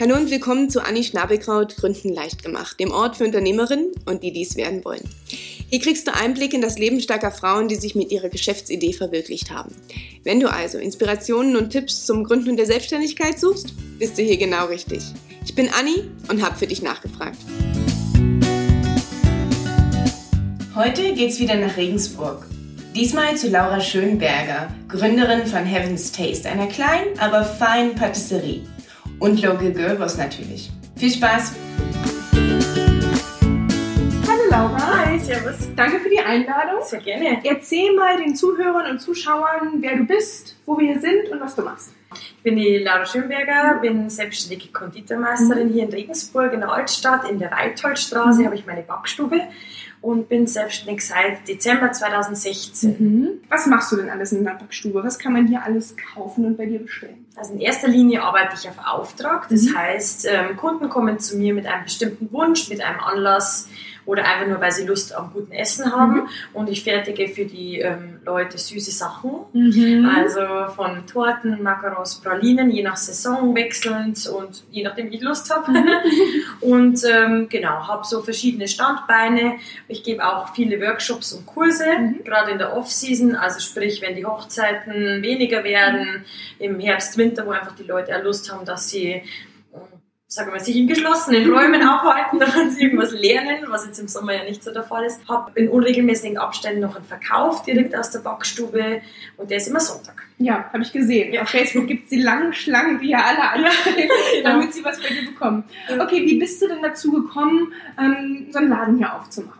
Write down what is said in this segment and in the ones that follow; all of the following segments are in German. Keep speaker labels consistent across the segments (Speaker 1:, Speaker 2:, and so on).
Speaker 1: Hallo und willkommen zu Anni Schnabelkraut Gründen leicht gemacht, dem Ort für Unternehmerinnen und die dies werden wollen. Hier kriegst du Einblick in das Leben starker Frauen, die sich mit ihrer Geschäftsidee verwirklicht haben. Wenn du also Inspirationen und Tipps zum Gründen der Selbstständigkeit suchst, bist du hier genau richtig. Ich bin Anni und habe für dich nachgefragt. Heute geht's wieder nach Regensburg. Diesmal zu Laura Schönberger, Gründerin von Heaven's Taste, einer kleinen, aber feinen Patisserie und Local Girlboss natürlich. Viel Spaß!
Speaker 2: Hallo Laura.
Speaker 3: Hi, servus.
Speaker 2: Danke für die Einladung.
Speaker 3: Sehr gerne.
Speaker 2: Erzähl mal den Zuhörern und Zuschauern, wer du bist, wo wir hier sind und was du machst.
Speaker 3: Ich bin die Laura Schönberger, bin selbstständige Konditormeisterin hier in Regensburg in der Altstadt. In der Weitholdstraße habe ich meine Backstube und bin selbstständig seit Dezember 2016.
Speaker 2: Was machst du denn alles in der Backstube? Was kann man hier alles kaufen und bei dir bestellen?
Speaker 3: Also in erster Linie arbeite ich auf Auftrag. Das
Speaker 2: Mhm.
Speaker 3: heißt, ähm, Kunden kommen zu mir mit einem bestimmten Wunsch, mit einem Anlass oder einfach nur, weil sie Lust am guten Essen haben.
Speaker 2: Mhm.
Speaker 3: Und ich fertige für die ähm, Leute süße Sachen.
Speaker 2: Mhm.
Speaker 3: Also von Torten, Macarons, Pralinen, je nach Saison wechselnd und je nachdem, wie ich Lust habe. und ähm, genau, habe so verschiedene Standbeine. Ich gebe auch viele Workshops und Kurse,
Speaker 2: Mhm.
Speaker 3: gerade in der Off-Season, also sprich, wenn die Hochzeiten weniger werden, im Herbst, Winter, wo einfach die Leute auch Lust haben, dass sie sagen wir sich in geschlossenen Räumen aufhalten, sie irgendwas lernen, was jetzt im Sommer ja nicht so der Fall ist. Habe in unregelmäßigen Abständen noch einen Verkauf direkt aus der Backstube und der ist immer Sonntag.
Speaker 2: Ja, habe ich gesehen.
Speaker 3: Ja.
Speaker 2: Auf Facebook gibt es die langen Schlangen, die ja alle anstehen,
Speaker 3: genau.
Speaker 2: damit sie was bei dir bekommen.
Speaker 3: Ja.
Speaker 2: Okay, wie bist du denn dazu gekommen, ähm, so einen Laden hier aufzumachen?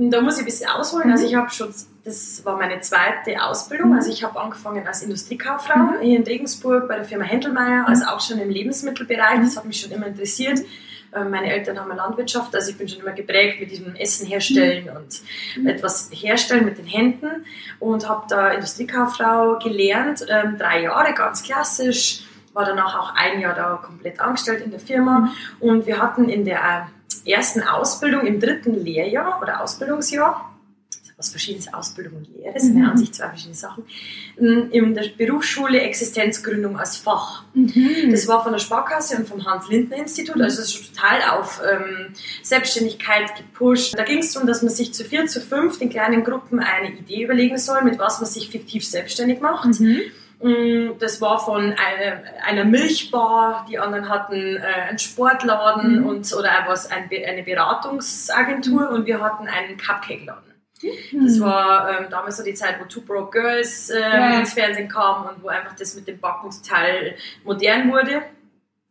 Speaker 3: Da muss ich ein bisschen ausholen.
Speaker 2: Mhm.
Speaker 3: Also ich habe schon, das war meine zweite Ausbildung.
Speaker 2: Mhm.
Speaker 3: Also ich habe angefangen als Industriekauffrau
Speaker 2: Mhm.
Speaker 3: hier in Regensburg bei der Firma Händelmeier, also auch schon im Lebensmittelbereich. Das hat mich schon immer interessiert. Ähm, Meine Eltern haben eine Landwirtschaft, also ich bin schon immer geprägt mit diesem Essen herstellen und
Speaker 2: Mhm.
Speaker 3: etwas herstellen mit den Händen und habe da Industriekauffrau gelernt, ähm, drei Jahre ganz klassisch, war danach auch ein Jahr da komplett angestellt in der Firma und wir hatten in der äh, ersten Ausbildung im dritten Lehrjahr oder Ausbildungsjahr, was verschiedenes Ausbildung und Lehre, sind
Speaker 2: Mhm.
Speaker 3: an sich zwei verschiedene Sachen, ähm, in der Berufsschule Existenzgründung als Fach.
Speaker 2: Mhm.
Speaker 3: Das war von der Sparkasse und vom Hans-Lindner-Institut, also das ist schon total auf ähm, Selbstständigkeit gepusht. Da ging es darum, dass man sich zu vier, zu fünf in kleinen Gruppen eine Idee überlegen soll, mit was man sich fiktiv selbstständig macht.
Speaker 2: Mhm.
Speaker 3: Mm, Das war von einer, einer Milchbar, die anderen hatten äh, einen Sportladen
Speaker 2: Mhm.
Speaker 3: und oder was, ein, eine Beratungsagentur und wir hatten einen Cupcake-Laden.
Speaker 2: Mhm.
Speaker 3: Das war ähm, damals so die Zeit, wo Two Broke Girls ähm,
Speaker 2: Ja.
Speaker 3: ins Fernsehen kam und wo einfach das mit dem Backen total modern wurde.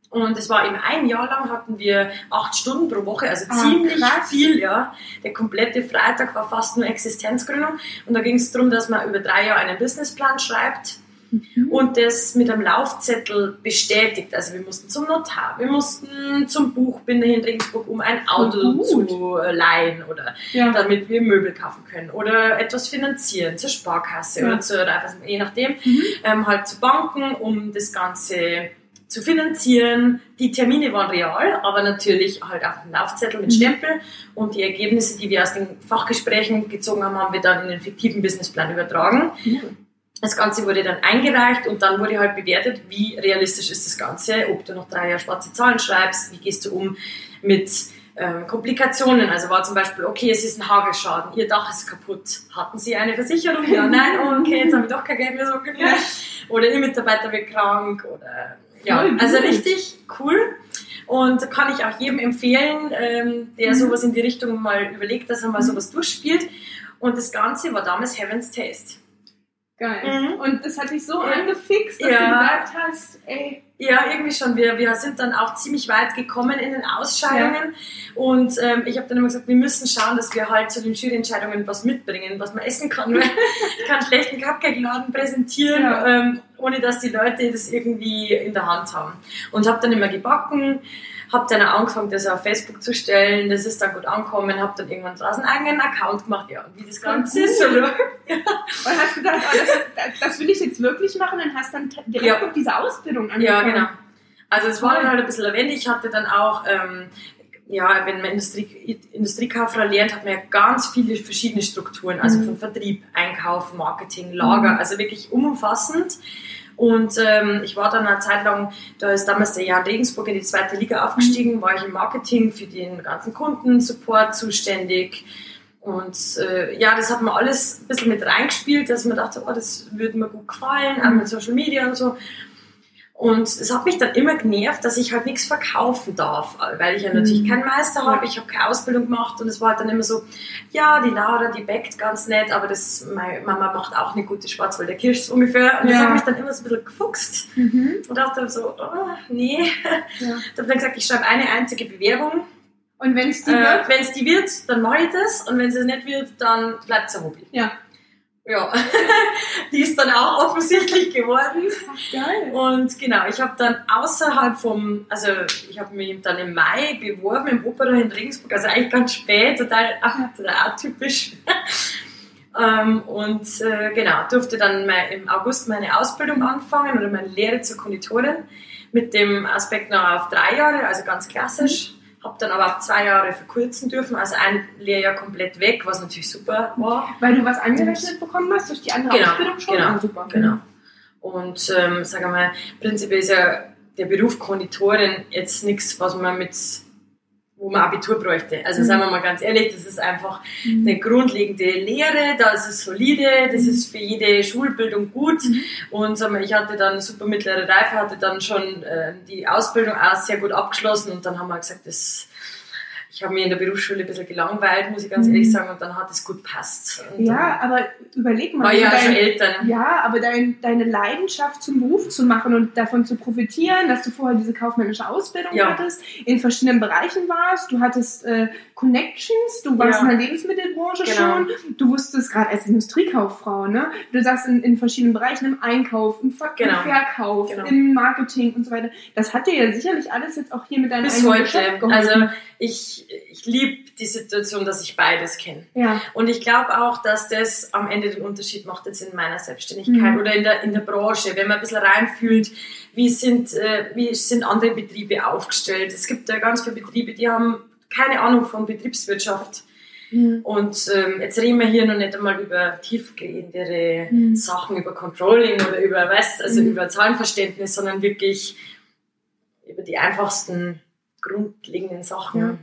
Speaker 3: Und es war eben ein Jahr lang hatten wir acht Stunden pro Woche, also
Speaker 2: Ah,
Speaker 3: ziemlich
Speaker 2: krass.
Speaker 3: viel, ja. Der komplette Freitag war fast nur Existenzgründung. Und da ging es darum, dass man über drei Jahre einen Businessplan schreibt
Speaker 2: Mhm.
Speaker 3: und das mit einem Laufzettel bestätigt. Also wir mussten zum Notar, wir mussten zum Buchbinder in Regensburg, um ein Auto
Speaker 2: Oh,
Speaker 3: zu äh, leihen oder
Speaker 2: ja.
Speaker 3: damit wir Möbel kaufen können oder etwas finanzieren zur Sparkasse
Speaker 2: Ja.
Speaker 3: oder zur, Raiffeisen, je nachdem,
Speaker 2: Mhm.
Speaker 3: ähm, halt zu Banken, um das Ganze zu finanzieren. Die Termine waren real, aber natürlich halt auf dem Laufzettel mit
Speaker 2: Mhm.
Speaker 3: Stempel und die Ergebnisse, die wir aus den Fachgesprächen gezogen haben, haben wir dann in den fiktiven Businessplan übertragen. Das Ganze wurde dann eingereicht und dann wurde halt bewertet, wie realistisch ist das Ganze, ob du noch drei Jahre schwarze Zahlen schreibst, wie gehst du um mit ähm, Komplikationen. Also war zum Beispiel, okay, es ist ein Hagelschaden, ihr Dach ist kaputt. Hatten Sie eine Versicherung? Ja, nein, oh, okay, jetzt habe ich doch kein Geld mehr so ungefähr. Oder Ihr Mitarbeiter wird krank oder ja, also richtig cool. Und kann ich auch jedem empfehlen, ähm, der
Speaker 2: Mhm.
Speaker 3: sowas in die Richtung mal überlegt, dass er mal sowas durchspielt. Und das Ganze war damals Heaven's Taste.
Speaker 2: Geil.
Speaker 3: Mhm.
Speaker 2: Und das hat dich so
Speaker 3: Ja.
Speaker 2: angefixt, dass
Speaker 3: Ja.
Speaker 2: du gesagt hast, ey,
Speaker 3: Ja, irgendwie schon. Wir, wir sind dann auch ziemlich weit gekommen in den Ausscheidungen. Und ähm, ich habe dann immer gesagt, wir müssen schauen, dass wir halt zu den Juryentscheidungen was mitbringen, was man essen kann. Weil ich kann schlecht einen Cupcake-Laden präsentieren,
Speaker 2: Ja.
Speaker 3: ähm, ohne dass die Leute das irgendwie in der Hand haben. Und habe dann immer gebacken, habe dann auch angefangen, das auf Facebook zu stellen. Das ist dann gut angekommen, habe dann irgendwann draußen einen eigenen Account gemacht. Ja, und wie das Ganze
Speaker 2: Cool.
Speaker 3: ist. So läuft.
Speaker 2: und hast gedacht, oh, das, das, das will ich jetzt wirklich machen und hast dann direkt
Speaker 3: Ja.
Speaker 2: noch diese Ausbildung
Speaker 3: Ja,
Speaker 2: angefangen.
Speaker 3: genau. Also es war dann halt ein bisschen erwähnt. Ich hatte dann auch, ähm, ja, wenn man Industrie, Industriekauffrau lernt, hat man ja ganz viele verschiedene Strukturen. Also
Speaker 2: Mhm.
Speaker 3: von Vertrieb, Einkauf, Marketing, Lager,
Speaker 2: Mhm.
Speaker 3: also wirklich umfassend. Und ähm, ich war dann eine Zeit lang, da ist damals der Jan Regensburg in die zweite Liga aufgestiegen, war ich im Marketing für den ganzen Kundensupport zuständig. Und äh, ja, das hat mir alles ein bisschen mit reingespielt, dass man dachte, oh, das würde mir gut gefallen, auch mit Social Media und so. Und es hat mich dann immer genervt, dass ich halt nichts verkaufen darf, weil ich ja natürlich
Speaker 2: Mhm.
Speaker 3: keinen Meister habe, ich habe keine Ausbildung gemacht und es war halt dann immer so, ja, die Laura, die backt ganz nett, aber das, meine Mama macht auch eine gute Schwarzwälder Kirsch so ungefähr. Und das
Speaker 2: Ja.
Speaker 3: hat mich dann immer so ein bisschen gefuchst
Speaker 2: Mhm.
Speaker 3: und dachte so, oh, nee.
Speaker 2: Ja.
Speaker 3: Ich habe dann gesagt, ich schreibe eine einzige Bewerbung.
Speaker 2: Und wenn es die
Speaker 3: Äh,
Speaker 2: wird,
Speaker 3: wenn es die wird, dann mache ich das und wenn es nicht wird, dann bleibt es ein Hobby.
Speaker 2: ja.
Speaker 3: Ja, die ist dann auch offensichtlich geworden.
Speaker 2: Ach, geil.
Speaker 3: Und genau, ich habe dann außerhalb vom, also ich habe mich dann im Mai beworben im Opera in Regensburg, also eigentlich ganz spät, total, total atypisch. ähm, und äh, genau, durfte dann mein, im August meine Ausbildung anfangen oder meine Lehre zur Konditorin mit dem Aspekt noch auf drei Jahre, also ganz klassisch. Habe dann aber auf zwei Jahre verkürzen dürfen, also ein Lehrjahr komplett weg, was natürlich super war.
Speaker 2: Weil du was angerechnet bekommen hast durch die andere
Speaker 3: Genau,
Speaker 2: Ausbildung schon?
Speaker 3: genau,
Speaker 2: Ah, super.
Speaker 3: Genau. Und ähm, sagen wir mal, prinzipiell ist ja der Beruf Konditorin jetzt nichts, was man mit wo man Abitur bräuchte. Also
Speaker 2: Mhm.
Speaker 3: sagen wir mal ganz ehrlich, das ist einfach
Speaker 2: Mhm.
Speaker 3: eine grundlegende Lehre, da ist es solide, das ist für jede Schulbildung gut.
Speaker 2: Mhm.
Speaker 3: Und sagen wir, ich hatte dann super mittlere Reife, hatte dann schon äh, die Ausbildung auch sehr gut abgeschlossen und dann haben wir gesagt, das, ich habe mir in der Berufsschule ein bisschen gelangweilt, muss ich ganz
Speaker 2: Mhm.
Speaker 3: ehrlich sagen, und dann hat es gut passt. Und
Speaker 2: Ja, aber überleg mal,
Speaker 3: war ja schon
Speaker 2: dein,
Speaker 3: Eltern.
Speaker 2: ja, aber dein, deine Leidenschaft zum Beruf zu machen und davon zu profitieren, dass du vorher diese kaufmännische Ausbildung
Speaker 3: Ja.
Speaker 2: hattest, in verschiedenen Bereichen warst, du hattest äh, Connections, du warst
Speaker 3: Ja.
Speaker 2: in der Lebensmittelbranche
Speaker 3: Genau.
Speaker 2: schon, du wusstest gerade als Industriekauffrau, ne? Du sagst in, in verschiedenen Bereichen, im Einkauf, im, Ver
Speaker 3: Genau.
Speaker 2: im Verkauf,
Speaker 3: Genau.
Speaker 2: im Marketing und so weiter. Das hat dir ja sicherlich alles jetzt auch hier mit deinem
Speaker 3: Bis
Speaker 2: eigenen Geschäft
Speaker 3: heute.
Speaker 2: geholfen.
Speaker 3: Also ich, ich liebe die Situation, dass ich beides kenne.
Speaker 2: ja.
Speaker 3: Und ich glaube auch, dass das am Ende den Unterschied macht jetzt in meiner Selbstständigkeit
Speaker 2: Mhm.
Speaker 3: oder in der, in der Branche, wenn man ein bisschen reinfühlt, wie sind, äh, wie sind andere Betriebe aufgestellt. Es gibt ja ganz viele Betriebe, die haben keine Ahnung von Betriebswirtschaft.
Speaker 2: Mhm.
Speaker 3: Und ähm, jetzt reden wir hier noch nicht einmal über tiefgehendere
Speaker 2: Mhm.
Speaker 3: Sachen, über Controlling oder über was, also
Speaker 2: Mhm.
Speaker 3: über Zahlenverständnis, sondern wirklich über die einfachsten grundlegenden Sachen.
Speaker 2: Ja.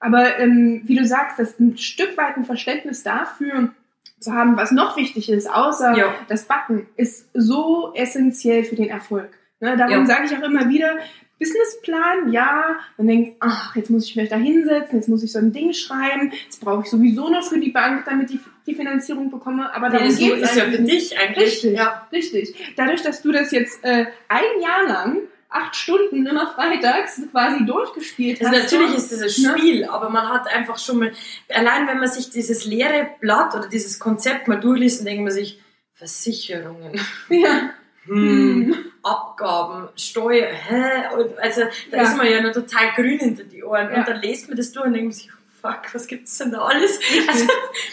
Speaker 2: Aber ähm, wie du sagst, das ein Stück weit ein Verständnis dafür zu haben, was noch wichtig ist, außer
Speaker 3: Ja.
Speaker 2: das Backen, ist so essentiell für den Erfolg. Ne, darum sage ich auch immer wieder, Businessplan, ja, man denkt, ach, jetzt muss ich mich da hinsetzen, jetzt muss ich so ein Ding schreiben, jetzt brauche ich sowieso noch für die Bank, damit ich die Finanzierung bekomme, aber darum
Speaker 3: das
Speaker 2: geht es
Speaker 3: ist ja für dich eigentlich.
Speaker 2: Richtig,
Speaker 3: Ja.
Speaker 2: richtig. Dadurch, dass du das jetzt äh, ein Jahr lang, acht Stunden immer freitags quasi durchgespielt
Speaker 3: Also
Speaker 2: hast.
Speaker 3: natürlich ist das ein
Speaker 2: Ne?
Speaker 3: Spiel, aber man hat einfach schon mal, allein wenn man sich dieses leere Blatt oder dieses Konzept mal durchliest, dann denkt man sich, Versicherungen,
Speaker 2: Ja.
Speaker 3: hm, Abgaben, Steuer, hä? Und also da
Speaker 2: Ja.
Speaker 3: ist man ja noch total grün hinter die Ohren
Speaker 2: Ja.
Speaker 3: und dann lest man das durch und denkt man sich, fuck, was gibt's denn da alles? Also,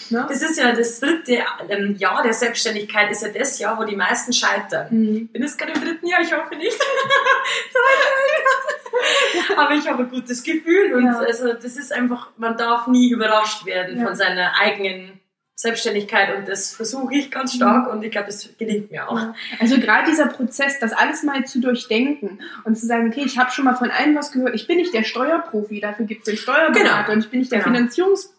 Speaker 2: Ne?
Speaker 3: das ist ja das dritte ähm, Jahr der Selbstständigkeit, ist ja das Jahr, wo die meisten scheitern.
Speaker 2: Mhm.
Speaker 3: bin jetzt gerade im dritten Jahr, ich hoffe nicht. Aber ich habe ein gutes Gefühl und
Speaker 2: Ja.
Speaker 3: also das ist einfach, man darf nie überrascht werden
Speaker 2: Ja.
Speaker 3: von seiner eigenen Selbstständigkeit und das versuche ich ganz stark und ich glaube, es gelingt mir auch.
Speaker 2: Also gerade dieser Prozess, das alles mal zu durchdenken und zu sagen, okay, ich habe schon mal von allem was gehört. Ich bin nicht der Steuerprofi, dafür gibt es den Steuerberater
Speaker 3: Genau.
Speaker 2: und ich bin nicht der
Speaker 3: Genau.
Speaker 2: Finanzierungsprofi,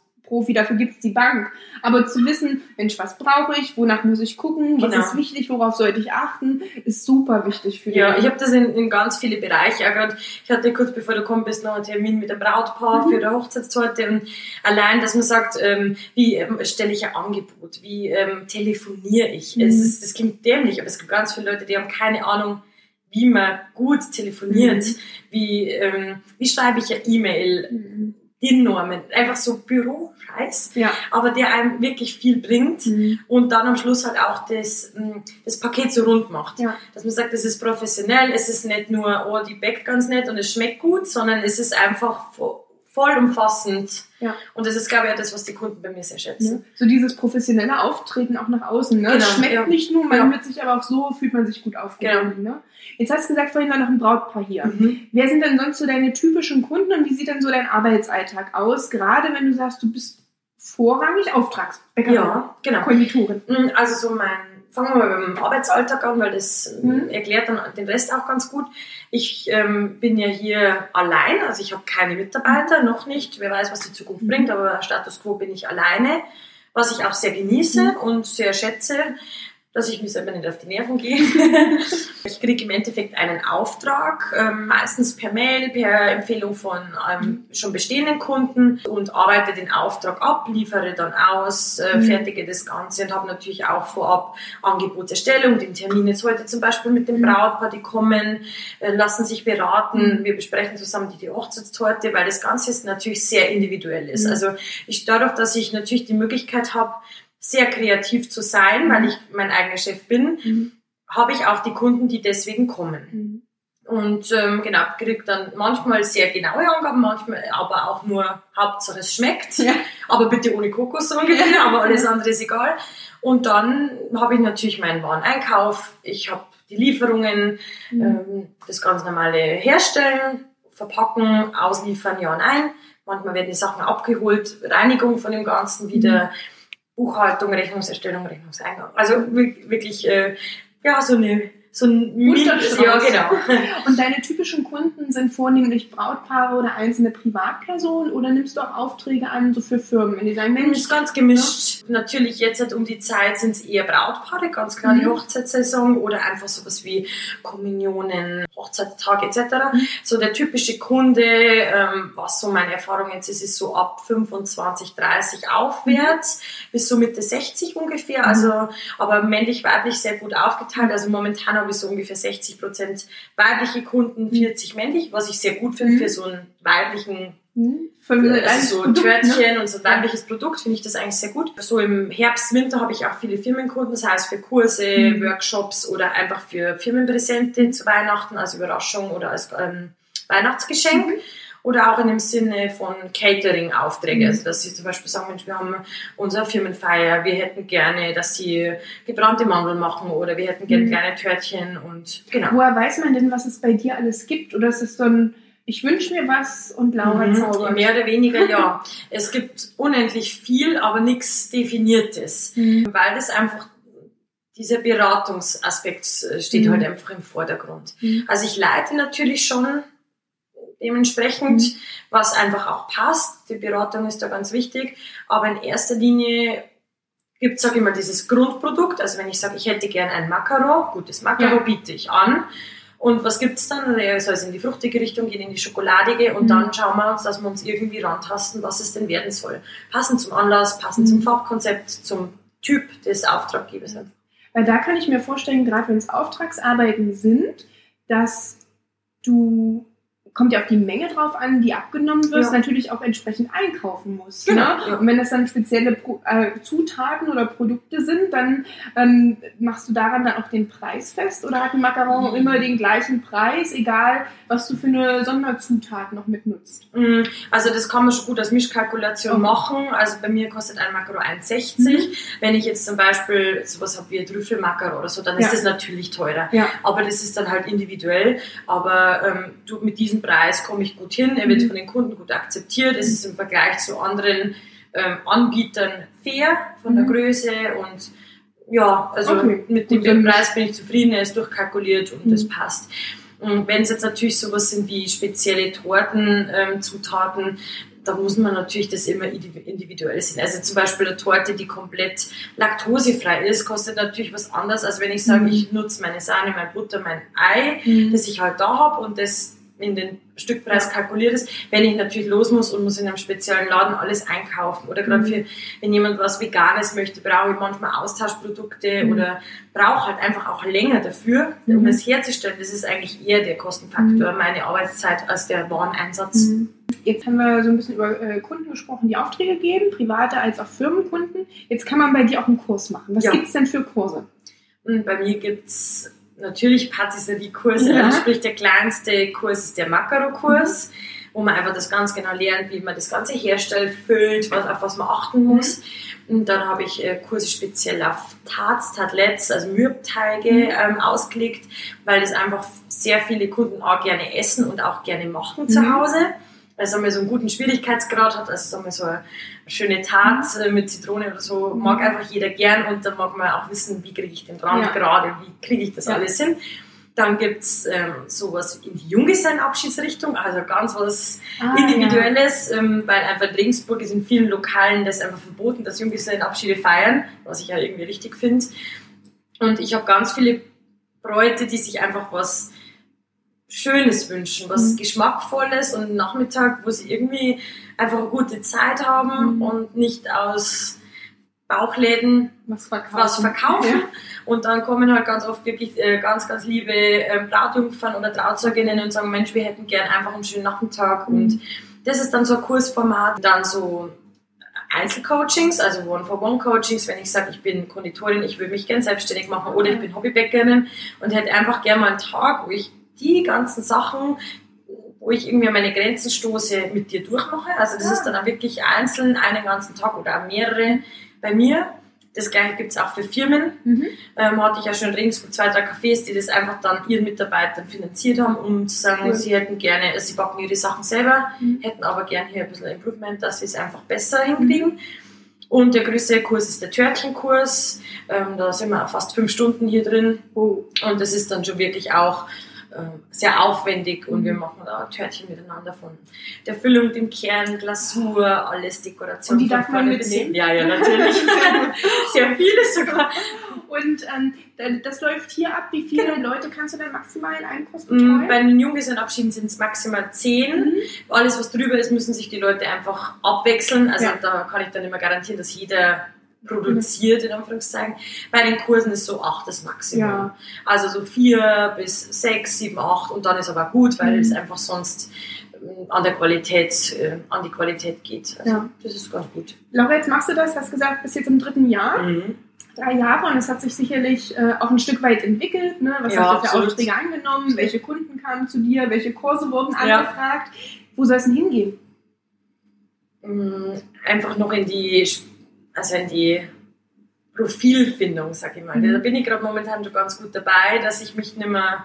Speaker 2: dafür gibt es die Bank. Aber zu wissen, Mensch, was brauche ich, wonach muss ich gucken, was
Speaker 3: Genau.
Speaker 2: ist wichtig, worauf sollte ich achten, ist super wichtig für
Speaker 3: Ja,
Speaker 2: den-
Speaker 3: ich habe das in, in ganz viele Bereiche. Auch grad, ich hatte kurz bevor du gekommen bist noch einen Termin mit einem Brautpaar
Speaker 2: Mhm.
Speaker 3: für eine Hochzeitstorte und allein, dass man sagt, ähm, wie ähm, stelle ich ein Angebot, wie ähm, telefoniere ich.
Speaker 2: Mhm.
Speaker 3: Es ist, das klingt dämlich, aber es gibt ganz viele Leute, die haben keine Ahnung, wie man gut telefoniert,
Speaker 2: Mhm.
Speaker 3: wie, ähm, wie schreibe ich eine E-Mail,
Speaker 2: Mhm.
Speaker 3: DIN-Normen, einfach so Büroscheiß,
Speaker 2: Ja.
Speaker 3: aber der einem wirklich viel bringt
Speaker 2: Mhm.
Speaker 3: und dann am Schluss halt auch das, mh, das Paket so rund macht.
Speaker 2: Ja.
Speaker 3: Dass man sagt, es ist professionell, es ist nicht nur, oh, die backt ganz nett und es schmeckt gut, sondern es ist einfach vollumfassend.
Speaker 2: Ja.
Speaker 3: Und das ist, glaube ich, auch das, was die Kunden bei mir sehr schätzen.
Speaker 2: Ne? So dieses professionelle Auftreten auch nach außen. Ne?
Speaker 3: Genau,
Speaker 2: schmeckt
Speaker 3: ja.
Speaker 2: nicht nur, man
Speaker 3: Ja.
Speaker 2: hört sich aber auch so, fühlt man sich gut aufgehoben. Ne? Jetzt hast du gesagt, vorhin war noch ein Brautpaar hier.
Speaker 3: Mhm.
Speaker 2: Wer sind denn sonst so deine typischen Kunden und wie sieht denn so dein Arbeitsalltag aus? Gerade wenn du sagst, du bist vorrangig Auftragsbäckerin,
Speaker 3: Ja, genau.
Speaker 2: Konditorin.
Speaker 3: Mm, Also so mein fangen wir mal beim Arbeitsalltag an, weil das mhm. erklärt dann den Rest auch ganz gut. Ich ähm, bin ja hier allein, also ich habe keine Mitarbeiter, noch nicht. Wer weiß, was die Zukunft mhm. bringt, aber Status quo bin ich alleine, was ich auch sehr genieße mhm. und sehr schätze dass ich mir selber nicht auf die Nerven gehe. ich kriege im Endeffekt einen Auftrag, ähm, meistens per Mail, per Empfehlung von ähm, schon bestehenden Kunden und arbeite den Auftrag ab, liefere dann aus, äh, mhm. fertige das Ganze und habe natürlich auch vorab Angebotserstellung, den Termin jetzt heute zum Beispiel mit dem mhm. Brautpaar, die kommen, äh, lassen sich beraten, mhm. wir besprechen zusammen die, Hochzeitstorte, weil das Ganze ist natürlich sehr individuell ist. Also ich dadurch, dass ich natürlich die Möglichkeit habe, sehr kreativ zu sein, weil ich mein eigener Chef bin, mhm. habe ich auch die Kunden, die deswegen kommen. Mhm. Und ähm, genau, kriege dann manchmal sehr genaue Angaben, manchmal aber auch nur Hauptsache es schmeckt. Ja. Aber bitte ohne Kokos so ungefähr, aber alles andere ist egal. Und dann habe ich natürlich meinen Wareneinkauf, ich habe die Lieferungen, mhm. ähm, das ganz normale Herstellen, Verpacken, Ausliefern, ja und ein. Manchmal werden die Sachen abgeholt, Reinigung von dem Ganzen wieder. Buchhaltung, Rechnungserstellung, Rechnungseingang. Also wirklich, äh, ja, so eine so ein
Speaker 2: Mindest, ja, genau. Und deine typischen Kunden sind vornehmlich Brautpaare oder einzelne Privatpersonen oder nimmst du auch Aufträge an, so für Firmen? Wenn die sagen,
Speaker 3: Mensch, das ist ganz gemischt. Ja. Natürlich jetzt halt um die Zeit sind es eher Brautpaare, ganz klar mhm. die Hochzeitssaison oder einfach sowas wie Kommunionen, Hochzeitstag etc. Mhm. So der typische Kunde, ähm, was so meine Erfahrung jetzt ist, ist so ab 25, 30 aufwärts mhm. bis so Mitte 60 ungefähr. Also aber männlich-weiblich sehr gut aufgeteilt. Also momentan habe ich so ungefähr 60 Prozent weibliche Kunden, 40 männlich, was ich sehr gut finde mhm. für so einen weiblichen mhm. also so Törtchen ne? und so ein weibliches Produkt finde ich das eigentlich sehr gut. So im Herbst, Winter habe ich auch viele Firmenkunden, sei es für Kurse, mhm. Workshops oder einfach für Firmenpräsente zu Weihnachten als Überraschung oder als ähm, Weihnachtsgeschenk. Mhm oder auch in dem Sinne von Catering-Aufträge. Mhm. Also, dass sie zum Beispiel sagen, Mensch, wir haben unsere Firmenfeier, wir hätten gerne, dass sie gebrannte Mandeln machen oder wir hätten gerne mhm. kleine Törtchen und
Speaker 2: genau. Woher weiß man denn, was es bei dir alles gibt? Oder ist es so ein ich wünsche mir was und Laura mhm, zaubert.
Speaker 3: Mehr oder weniger ja. es gibt unendlich viel, aber nichts Definiertes, mhm. weil das einfach dieser Beratungsaspekt steht mhm. halt einfach im Vordergrund. Mhm. Also ich leite natürlich schon dementsprechend, mhm. was einfach auch passt. Die Beratung ist da ganz wichtig. Aber in erster Linie gibt es, ich mal, dieses Grundprodukt. Also wenn ich sage, ich hätte gern ein Makaro, gutes Makaro ja. biete ich an. Und was gibt's dann? Soll es in die fruchtige Richtung gehen, in die schokoladige und mhm. dann schauen wir uns, dass wir uns irgendwie rantasten, was es denn werden soll. Passend zum Anlass, passend mhm. zum Farbkonzept, zum Typ des Auftraggebers.
Speaker 2: Weil da kann ich mir vorstellen, gerade wenn es Auftragsarbeiten sind, dass du kommt ja auf die Menge drauf an, die abgenommen wird, ja. natürlich auch entsprechend einkaufen muss. Genau. Ne? Ja. Und wenn das dann spezielle Pro äh, Zutaten oder Produkte sind, dann ähm, machst du daran dann auch den Preis fest oder hat die Macaron mhm. immer den gleichen Preis, egal was du für eine Sonderzutat noch mitnutzt?
Speaker 3: Mhm. Also das kann man schon gut als Mischkalkulation okay. machen. Also bei mir kostet ein Macaron 1,60. Mhm. Wenn ich jetzt zum Beispiel sowas habe wie Trüffelmacaron oder so, dann ist das natürlich teurer. Aber das ist dann halt individuell. Aber ähm, du mit diesen Preis komme ich gut hin, er wird mhm. von den Kunden gut akzeptiert, es ist im Vergleich zu anderen ähm, Anbietern fair von der mhm. Größe und ja, also okay. mit dem, dem Preis bin ich zufrieden, er ist durchkalkuliert und mhm. das passt. Und wenn es jetzt natürlich sowas sind wie spezielle Tortenzutaten, ähm, da muss man natürlich das immer individuell sehen. Also zum Beispiel eine Torte, die komplett laktosefrei ist, kostet natürlich was anderes, als wenn ich sage, mhm. ich nutze meine Sahne, mein Butter, mein Ei, mhm. das ich halt da habe und das in den Stückpreis kalkuliert ist. Wenn ich natürlich los muss und muss in einem speziellen Laden alles einkaufen oder gerade mhm. für, wenn jemand was Veganes möchte, brauche ich manchmal Austauschprodukte mhm. oder brauche halt einfach auch länger dafür, um mhm. es herzustellen. Das ist eigentlich eher der Kostenfaktor, mhm. meine Arbeitszeit, als der Wareneinsatz.
Speaker 2: Mhm. Jetzt haben wir so ein bisschen über äh, Kunden gesprochen, die Aufträge geben, private als auch Firmenkunden. Jetzt kann man bei dir auch einen Kurs machen. Was ja. gibt es denn für Kurse?
Speaker 3: Und bei mir gibt es natürlich Patisserie-Kurse, ja. also sprich der kleinste Kurs ist der Makaro-Kurs, mhm. wo man einfach das ganz genau lernt, wie man das Ganze herstellt, füllt, was, auf was man achten muss. Mhm. Und dann habe ich äh, Kurse speziell auf Tarts, Tartlets, also Mürbteige mhm. ähm, ausgelegt, weil das einfach sehr viele Kunden auch gerne essen und auch gerne machen zu mhm. Hause. also mal so einen guten Schwierigkeitsgrad hat, also sagen wir so eine schöne Tat
Speaker 2: Mhm.
Speaker 3: äh, mit Zitrone oder so, mag einfach jeder gern und da mag man auch wissen, wie kriege ich den Rand
Speaker 2: Ja.
Speaker 3: gerade, wie kriege ich das
Speaker 2: Ja.
Speaker 3: alles hin. Dann gibt's ähm, sowas in die Junggesellenabschiedsrichtung, also ganz was
Speaker 2: Ah,
Speaker 3: Individuelles, ähm, weil einfach in Regensburg ist in vielen Lokalen das einfach verboten, dass Junggesellenabschiede feiern, was ich ja irgendwie richtig finde. Und ich habe ganz viele Bräute, die sich einfach was Schönes wünschen, was
Speaker 2: Mhm.
Speaker 3: Geschmackvolles und einen Nachmittag, wo sie irgendwie einfach eine gute Zeit haben
Speaker 2: Mhm.
Speaker 3: und nicht aus Bauchläden
Speaker 2: Was verkaufen.
Speaker 3: was verkaufen.
Speaker 2: Ja.
Speaker 3: Und dann kommen halt ganz oft wirklich äh, ganz, ganz liebe ähm, Brautjungfern oder Trauzeuginnen und sagen, Mensch, wir hätten gern einfach einen schönen Nachmittag.
Speaker 2: Mhm.
Speaker 3: Und das ist dann so ein Kursformat. Dann so Einzelcoachings, also One-for-One-Coachings, wenn ich sage, ich bin Konditorin, ich will mich gern selbstständig machen oder ich bin Hobbybäckerin und hätte einfach gern mal einen Tag, wo ich die ganzen Sachen wo ich irgendwie meine Grenzen stoße, mit dir durchmache. Also das
Speaker 2: Ja.
Speaker 3: ist dann auch wirklich einzeln einen ganzen Tag oder auch mehrere bei mir. Das gleiche gibt es auch für Firmen.
Speaker 2: Mhm.
Speaker 3: Ähm, hatte ich ja schon in Regensburg zwei, drei Cafés, die das einfach dann ihren Mitarbeitern finanziert haben, um zu sagen,
Speaker 2: Cool.
Speaker 3: sie hätten gerne, also sie backen ihre Sachen selber,
Speaker 2: Mhm.
Speaker 3: hätten aber gerne hier ein bisschen Improvement, dass sie es einfach besser hinkriegen. Und der größte Kurs ist der Törtchenkurs. Ähm, da sind wir fast fünf Stunden hier drin.
Speaker 2: Oh.
Speaker 3: Und das ist dann schon wirklich auch sehr aufwendig und
Speaker 2: Mhm.
Speaker 3: wir machen da Törtchen miteinander von der Füllung, dem Kern, Glasur, alles Dekoration.
Speaker 2: Und die darf man mitnehmen?
Speaker 3: Ja, ja, natürlich. sehr viele sogar.
Speaker 2: Und ähm, da- das läuft hier ab. Wie viele
Speaker 3: Genau.
Speaker 2: Leute kannst du dann maximal in einem Kurs
Speaker 3: Mm,
Speaker 2: betreuen?
Speaker 3: Bei den Junggesellenabschieden sind es maximal zehn.
Speaker 2: Mhm.
Speaker 3: Alles, was drüber ist, müssen sich die Leute einfach abwechseln. Also
Speaker 2: Ja.
Speaker 3: da kann ich dann immer garantieren, dass jeder produziert, in Anführungszeichen. Bei den Kursen ist so acht das Maximum.
Speaker 2: Ja.
Speaker 3: Also so vier bis sechs, sieben, acht und dann ist aber gut, weil
Speaker 2: Mhm.
Speaker 3: es einfach sonst ähm, an der Qualität, äh, an die Qualität geht. Also
Speaker 2: Ja.
Speaker 3: das ist ganz gut.
Speaker 2: Laura, jetzt machst du das, hast gesagt, bis jetzt im dritten Jahr.
Speaker 3: Mhm.
Speaker 2: Drei Jahre und es hat sich sicherlich äh, auch ein Stück weit entwickelt. Ne? Was
Speaker 3: Ja,
Speaker 2: hast du für
Speaker 3: absolut.
Speaker 2: Aufträge angenommen? Welche Kunden kamen zu dir? Welche Kurse wurden
Speaker 3: Ja.
Speaker 2: angefragt? Wo soll es denn hingehen?
Speaker 3: Mm, Einfach noch in die, also in die Profilfindung, sag ich mal.
Speaker 2: Mhm.
Speaker 3: Da bin ich gerade momentan schon ganz gut dabei, dass ich mich nicht mehr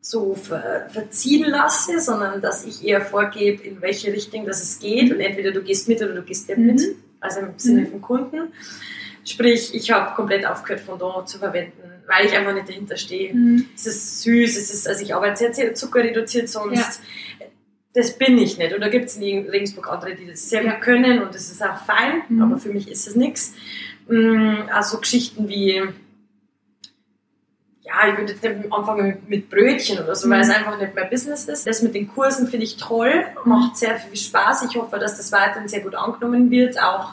Speaker 3: so ver verziehen lasse, sondern dass ich eher vorgebe, in welche Richtung das es geht. Und entweder du gehst mit oder du gehst nicht
Speaker 2: Mhm.
Speaker 3: mit. Also im Sinne
Speaker 2: Mhm.
Speaker 3: vom Kunden. Sprich, ich habe komplett aufgehört, Fondant zu verwenden, weil ich einfach nicht dahinter stehe.
Speaker 2: Mhm.
Speaker 3: Es ist süß, es ist, also ich arbeite sehr, sehr zuckerreduziert sonst. Das bin ich nicht. Und da gibt es in Regensburg andere, die das sehr
Speaker 2: Ja.
Speaker 3: gut können und das ist auch fein,
Speaker 2: Mhm.
Speaker 3: aber für mich ist es nichts. Also Geschichten wie, ja, ich würde jetzt nicht anfangen mit, mit Brötchen oder so, weil
Speaker 2: Mhm.
Speaker 3: es einfach nicht mein Business ist. Das mit den Kursen finde ich toll,
Speaker 2: Mhm.
Speaker 3: macht sehr viel Spaß. Ich hoffe, dass das weiterhin sehr gut angenommen wird, auch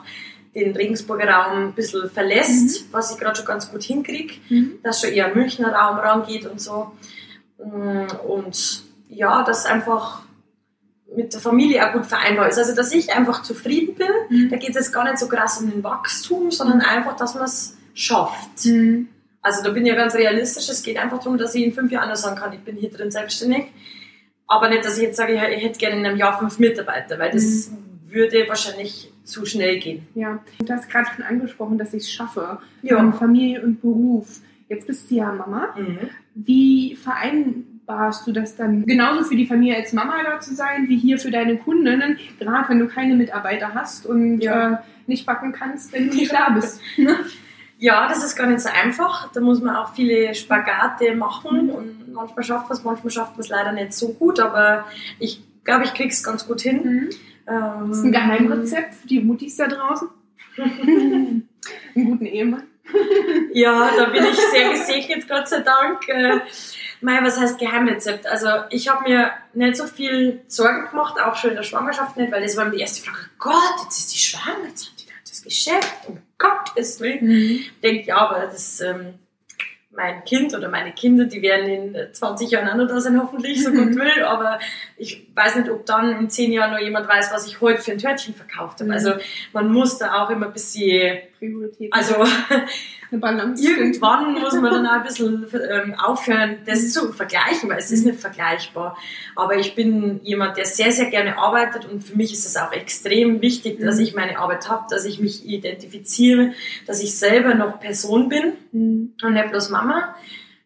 Speaker 3: den Regensburger Raum ein bisschen verlässt, was ich gerade schon ganz gut hinkriege
Speaker 2: Mhm.
Speaker 3: dass schon eher Münchner Raum rangeht und so. Mm, Und ja, das einfach mit der Familie auch gut vereinbar ist. Also, dass ich einfach zufrieden bin.
Speaker 2: Mhm.
Speaker 3: Da geht es jetzt gar nicht so krass um den Wachstum, sondern einfach, dass man es schafft.
Speaker 2: Mhm.
Speaker 3: Also, da bin ich ja ganz realistisch. Es geht einfach darum, dass ich in fünf Jahren noch sagen kann, ich bin hier drin selbstständig. Aber nicht, dass ich jetzt sage, ich hätte gerne in einem Jahr fünf Mitarbeiter, weil das würde wahrscheinlich zu schnell gehen.
Speaker 2: Ja, du hast gerade schon angesprochen, dass ich es schaffe.
Speaker 3: Ja.
Speaker 2: Ähm, Familie und Beruf. Jetzt bist du ja Mama.
Speaker 3: Mhm.
Speaker 2: Wie vereinbarst du das dann genauso für die Familie als Mama da zu sein, wie hier für deine Kundinnen, gerade wenn du keine Mitarbeiter hast und
Speaker 3: Ja.
Speaker 2: äh, nicht backen kannst, wenn du nicht da bist? Ne?
Speaker 3: Ja, das ist gar nicht so einfach. Da muss man auch viele Spagate machen
Speaker 2: Mhm.
Speaker 3: und manchmal schafft man es, manchmal schafft man es leider nicht so gut, aber ich glaube, ich krieg's ganz gut hin.
Speaker 2: Mhm.
Speaker 3: Ähm,
Speaker 2: Das ist ein Geheimrezept für die Muttis da draußen. Einen guten Ehemann.
Speaker 3: Ja, da bin ich sehr gesegnet, Gott sei Dank. Mei, was heißt Geheimrezept? Also ich habe mir nicht so viel Sorgen gemacht, auch schon in der Schwangerschaft nicht, weil das war mir die erste Frage, Gott, jetzt ist die schwanger, jetzt hat die da das Geschäft, um Gottes Willen. Ich denke, ja, aber das ähm, mein Kind oder meine Kinder, die werden in 20 Jahren auch noch da sein, hoffentlich, so
Speaker 2: Mhm.
Speaker 3: Gott will. Aber ich weiß nicht, ob dann in 10 Jahren noch jemand weiß, was ich heute für ein Törtchen verkauft habe.
Speaker 2: Mhm.
Speaker 3: Also man muss da auch immer ein bisschen,
Speaker 2: Priorität.
Speaker 3: also
Speaker 2: eine Balance. finden.
Speaker 3: irgendwann muss man dann auch ein bisschen ähm, aufhören, das
Speaker 2: Mhm.
Speaker 3: zu vergleichen, weil es ist nicht vergleichbar. Aber ich bin jemand, der sehr, sehr gerne arbeitet und für mich ist es auch extrem wichtig, dass
Speaker 2: Mhm.
Speaker 3: ich meine Arbeit habe, dass ich mich identifiziere, dass ich selber noch Person bin
Speaker 2: Mhm.
Speaker 3: und nicht bloß Mama.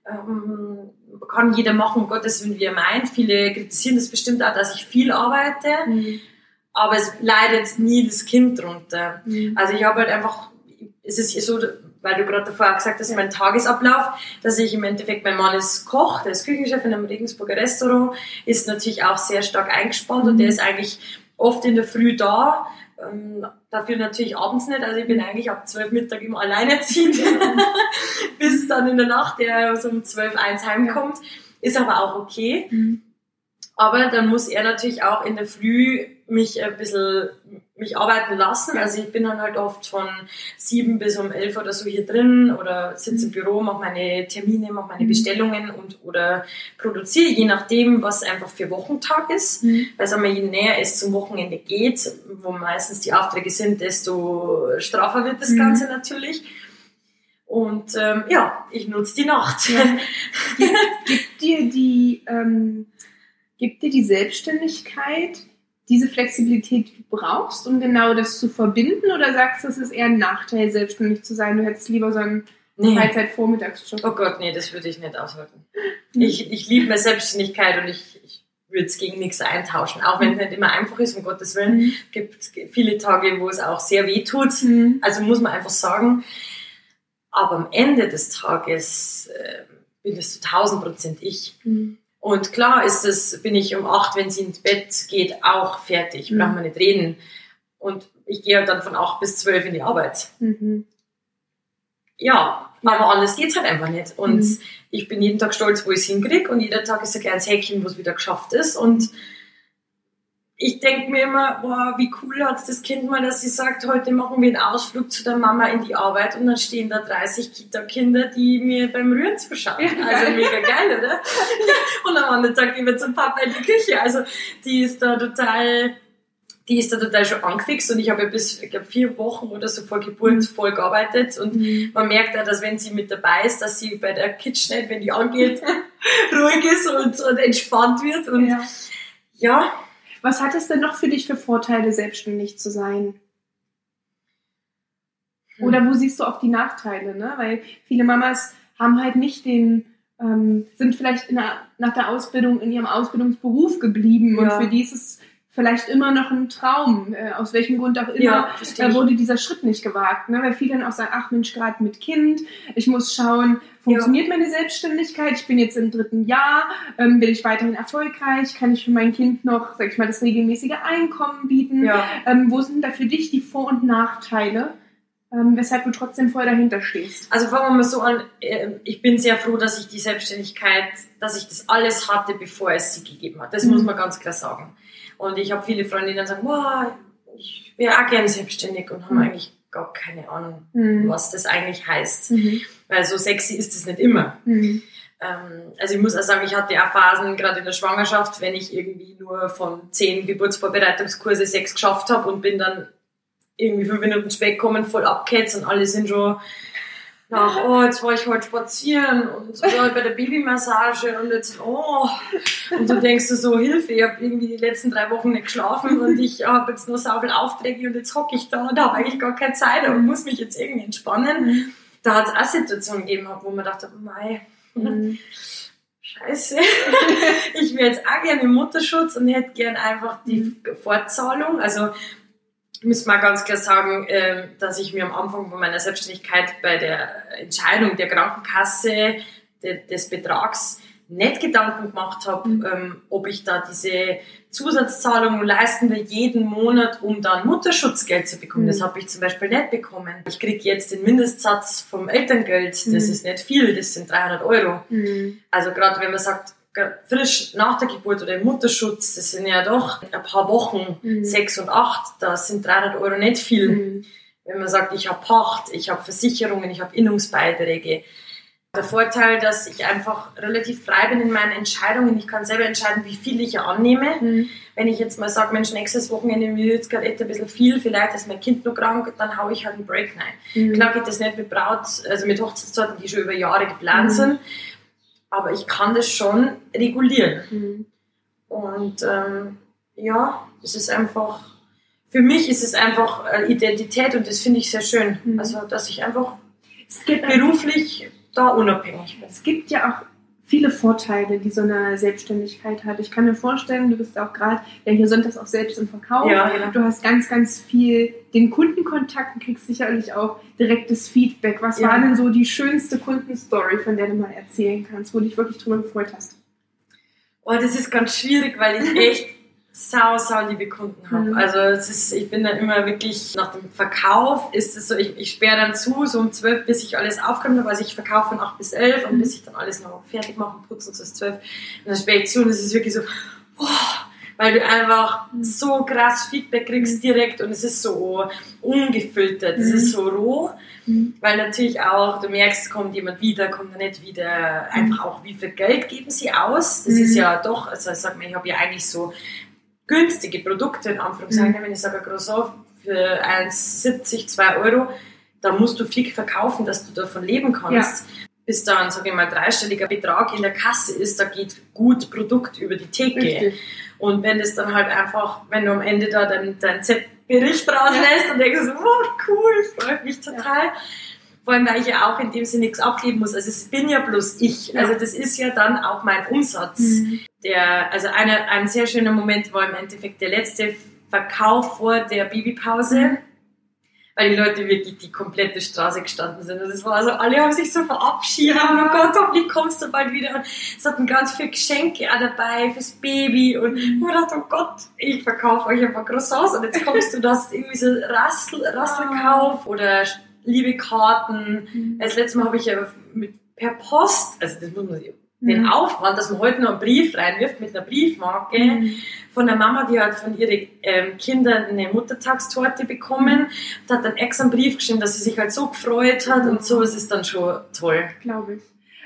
Speaker 3: Ähm, kann jeder machen, um Gottes Willen, wie er meint. Viele kritisieren das bestimmt auch, dass ich viel arbeite, mhm. aber es leidet nie das Kind drunter. Mhm. Also ich habe halt einfach, es ist so, weil du gerade davor gesagt hast, mein Tagesablauf, dass ich im Endeffekt, mein Mann ist Koch, der ist Küchenchef in einem Regensburger Restaurant, ist natürlich auch sehr stark eingespannt mhm. und der ist eigentlich oft in der Früh da, ähm, dafür natürlich abends nicht, also ich bin eigentlich ab 12 Mittag immer alleinerziehend, bis dann in der Nacht der so um 12, 1 heimkommt, ist aber auch okay. Mhm. Aber dann muss er natürlich auch in der Früh mich ein bisschen mich arbeiten lassen. Also ich bin dann halt oft von sieben bis um elf oder so hier drin oder sitze im Büro, mache meine Termine, mache meine mhm. Bestellungen und oder produziere, je nachdem, was einfach für Wochentag ist. Mhm. Weil sagen wir, je näher es zum Wochenende geht, wo meistens die Aufträge sind, desto straffer wird das mhm. Ganze natürlich. Und ähm, ja, ich nutze die Nacht. Ja.
Speaker 2: Gibt, gibt dir die ähm, gibt dir die Selbstständigkeit diese Flexibilität, brauchst, um genau das zu verbinden? Oder sagst du, es ist eher ein Nachteil, selbstständig zu sein? Du hättest lieber so einen nee. Freizeit-Vormittagsjob.
Speaker 3: Oh Gott, nee, das würde ich nicht aushalten. Mhm. Ich, ich liebe meine Selbstständigkeit und ich, ich würde es gegen nichts eintauschen. Auch wenn es nicht immer einfach ist, um Gottes Willen. Mhm. gibt viele Tage, wo es auch sehr weh tut. Mhm. Also muss man einfach sagen. Aber am Ende des Tages äh, bin es zu 1000 Prozent ich. Mhm. Und klar ist es, bin ich um acht, wenn sie ins Bett geht, auch fertig. Mhm. Brauchen wir nicht reden. Und ich gehe halt dann von acht bis zwölf in die Arbeit. Mhm. Ja, aber anders geht's halt einfach nicht. Und mhm. ich bin jeden Tag stolz, wo ich es hinkriege. Und jeder Tag ist ein kleines Häkchen, wo es wieder geschafft ist. Und ich denke mir immer, boah, wie cool hat das Kind mal, dass sie sagt, heute machen wir einen Ausflug zu der Mama in die Arbeit und dann stehen da 30 Kita-Kinder, die mir beim Rühren zuschauen. Ja, also mega geil, oder? und am anderen Tag gehen wir zum Papa in die Küche. Also die ist da total, die ist da total schon angefixt und ich habe bis, ich glaube, vier Wochen oder so vor Geburt mhm. voll gearbeitet und mhm. man merkt ja, dass wenn sie mit dabei ist, dass sie bei der KitchenAid, wenn die angeht, ruhig ist und, und entspannt wird und ja, ja
Speaker 2: was hat es denn noch für dich für Vorteile, selbstständig zu sein? Hm. Oder wo siehst du auch die Nachteile? Ne? Weil viele Mamas haben halt nicht den, ähm, sind vielleicht der, nach der Ausbildung in ihrem Ausbildungsberuf geblieben ja. und für die ist es vielleicht immer noch ein Traum, äh, aus welchem Grund auch immer, ja, da wurde dieser Schritt nicht gewagt. Ne? Weil viele dann auch sagen, ach Mensch, gerade mit Kind, ich muss schauen, funktioniert ja. meine Selbstständigkeit, ich bin jetzt im dritten Jahr, ähm, bin ich weiterhin erfolgreich, kann ich für mein Kind noch, sag ich mal, das regelmäßige Einkommen bieten? Ja. Ähm, wo sind da für dich die Vor- und Nachteile? Ähm, weshalb du trotzdem voll dahinter stehst.
Speaker 3: Also fangen wir mal so an, äh, ich bin sehr froh, dass ich die Selbstständigkeit, dass ich das alles hatte, bevor es sie gegeben hat. Das mhm. muss man ganz klar sagen. Und ich habe viele Freundinnen, die sagen, wow, ich wäre auch gerne selbstständig und haben mhm. eigentlich gar keine Ahnung, mhm. was das eigentlich heißt. Mhm. Weil so sexy ist es nicht immer. Mhm. Ähm, also ich muss auch sagen, ich hatte auch Phasen, gerade in der Schwangerschaft, wenn ich irgendwie nur von zehn Geburtsvorbereitungskurse sechs geschafft habe und bin dann irgendwie fünf Minuten spät gekommen, voll abgehetzt und alle sind schon nach, oh, jetzt war ich heute spazieren und so bei der Babymassage und jetzt, oh. Und du denkst dir so, Hilfe, ich habe irgendwie die letzten drei Wochen nicht geschlafen und ich habe jetzt nur viele Aufträge und jetzt hocke ich da und habe eigentlich gar keine Zeit und muss mich jetzt irgendwie entspannen. Mhm. Da hat es auch Situationen gegeben, wo man dachte, mei, mhm. Scheiße. ich wäre jetzt auch gerne im Mutterschutz und hätte gern einfach die mhm. Fortzahlung. Also muss mal ganz klar sagen, ähm, dass ich mir am Anfang von meiner Selbstständigkeit bei der Entscheidung der Krankenkasse des Betrags nicht Gedanken gemacht habe, mhm. Ähm, ob ich da diese Zusatzzahlungen leisten will jeden Monat, um dann Mutterschutzgeld zu bekommen. Mhm. Das habe ich zum Beispiel nicht bekommen. Ich kriege jetzt den Mindestsatz vom Elterngeld, das mhm. ist nicht viel, das sind 300 Euro. Mhm. Also gerade wenn man sagt, frisch nach der Geburt oder im Mutterschutz, das sind ja doch ein paar Wochen, mhm. sechs und acht, da sind 300 Euro nicht viel. Mhm. Wenn man sagt, ich habe Pacht, ich habe Versicherungen, ich habe Innungsbeiträge. Der Vorteil, dass ich einfach relativ frei bin in meinen Entscheidungen. Ich kann selber entscheiden, wie viel ich annehme. Mhm. Wenn ich jetzt mal sage, Mensch, nächstes Wochenende mir jetzt gerade ein bisschen viel, vielleicht ist mein Kind noch krank, dann haue ich halt einen Break rein. Mhm. Klar geht das nicht mit Braut, also mit Hochzeitszeiten, die schon über Jahre geplant mhm. sind aber ich kann das schon regulieren. Mhm. Und ähm, ja, es ist einfach, für mich ist es einfach Identität und das finde ich sehr schön. Mhm. Also, dass ich einfach beruflich da unabhängig bin.
Speaker 2: Es gibt ja auch viele Vorteile, die so eine Selbstständigkeit hat. Ich kann mir vorstellen, du bist auch gerade ja hier sonntags auch selbst im Verkauf.
Speaker 3: Ja, genau.
Speaker 2: Du hast ganz, ganz viel den Kundenkontakt und kriegst sicherlich auch direktes Feedback. Was
Speaker 3: Ja.
Speaker 2: war denn so die schönste Kundenstory, von der du mal erzählen kannst, wo du dich wirklich drüber gefreut hast?
Speaker 3: Oh, das ist ganz schwierig, weil ich echt sau, sau liebe Kunden habe.
Speaker 2: Mhm.
Speaker 3: Also es ist, ich bin dann immer wirklich, nach dem Verkauf ist es so, ich, ich sperre dann zu, so um 12, bis ich alles aufgeräumt habe. Also ich verkaufe von 8 bis 11 und
Speaker 2: Mhm.
Speaker 3: bis ich dann alles noch fertig mache und putze und so ist 12. Und dann sperre ich zu und es ist wirklich so, boah, weil du einfach
Speaker 2: Mhm.
Speaker 3: so krass Feedback kriegst direkt und es ist so ungefiltert, es
Speaker 2: Mhm.
Speaker 3: ist so roh.
Speaker 2: Mhm.
Speaker 3: Weil natürlich auch, du merkst, kommt jemand wieder, kommt er nicht wieder. Einfach auch, wie viel Geld geben sie aus. Das
Speaker 2: Mhm.
Speaker 3: ist ja doch, also ich sag mal, ich habe ja eigentlich so günstige Produkte, in Anführungszeichen,
Speaker 2: Mhm.
Speaker 3: wenn ich sage, ein Croissant für 1,70, 2 Euro, da musst du viel verkaufen, dass du davon leben kannst. Bis dann, sage ich mal, dreistelliger Betrag in der Kasse ist, da geht gut Produkt über die Theke.
Speaker 2: Richtig.
Speaker 3: Und wenn es dann halt einfach, wenn du am Ende da deinen dein Z-Bericht rauslässt und denkst so, oh cool, freut mich total. Vor allem, weil ich ja auch in dem Sinne nichts abgeben muss. Also es bin ja bloß ich.
Speaker 2: Ja.
Speaker 3: Also das ist ja dann auch mein Umsatz.
Speaker 2: Mhm.
Speaker 3: Der, also eine, ein sehr schöner Moment war im Endeffekt der letzte Verkauf vor der Babypause.
Speaker 2: Mhm.
Speaker 3: Weil die Leute wirklich die komplette Straße gestanden sind. Und es war so, alle haben sich so verabschiedet.
Speaker 2: Ja.
Speaker 3: Oh Gott, hoffentlich kommst du bald wieder. Und es hatten ganz viele Geschenke auch dabei fürs Baby. Und ich
Speaker 2: Mhm.
Speaker 3: hab gedacht, oh Gott, ich verkaufe euch ein paar Croissants. Und jetzt kommst du, das irgendwie so Rassel, Rasselkauf oder liebe Karten.
Speaker 2: Mhm.
Speaker 3: Das letzte Mal habe ich ja mit, per Post, also das muss man sich,
Speaker 2: Mhm.
Speaker 3: den Aufwand, dass man heute noch einen Brief reinwirft mit einer Briefmarke
Speaker 2: Mhm.
Speaker 3: von der Mama, die hat von ihren ähm, Kindern eine Muttertagstorte bekommen und hat dann extra einen Brief geschrieben, dass sie sich halt so gefreut hat und sowas ist dann schon toll.
Speaker 2: Glaube ich.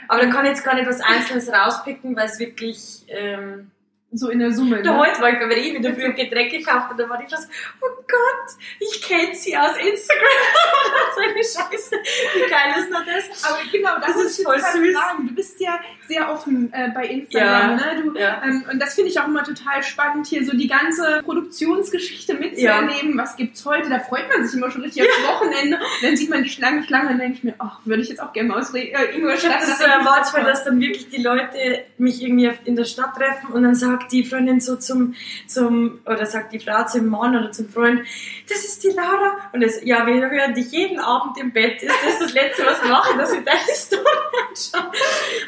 Speaker 3: Aber da kann ich jetzt gar nicht was Einzelnes rauspicken, weil es wirklich... Ähm,
Speaker 2: So in der Summe.
Speaker 3: da
Speaker 2: Ne?
Speaker 3: heute war ich bei Rewe wieder früh ein Getränk gekauft und da war ich das, oh Gott, ich kenne sie aus Instagram. so eine Scheiße. Wie geil ist noch das?
Speaker 2: Aber genau, das,
Speaker 3: Das ist
Speaker 2: ich
Speaker 3: voll süß.
Speaker 2: Fragen. Du bist ja sehr offen äh, bei Instagram.
Speaker 3: Ja.
Speaker 2: Ne? Du,
Speaker 3: Ja.
Speaker 2: ähm, und das finde ich auch immer total spannend, hier so die ganze Produktionsgeschichte mitzuerleben. Was gibt's heute? Da freut man sich immer schon richtig aufs Wochenende. Und dann sieht man die Schlange, Schlange und denke ich mir, ach, würde ich jetzt auch gerne mal aus äh, Ingolstadt.
Speaker 3: Das ist so
Speaker 2: Ingolstadt
Speaker 3: dass dann wirklich die Leute mich irgendwie in der Stadt treffen und dann sagt die Freundin so zum, zum oder sagt die Frau zum Mann oder zum Freund, das ist die Laura. Und das, ja, wir hören dich jeden Abend im Bett. Ist das das Letzte, was wir machen, dass wir deine Story anschauen?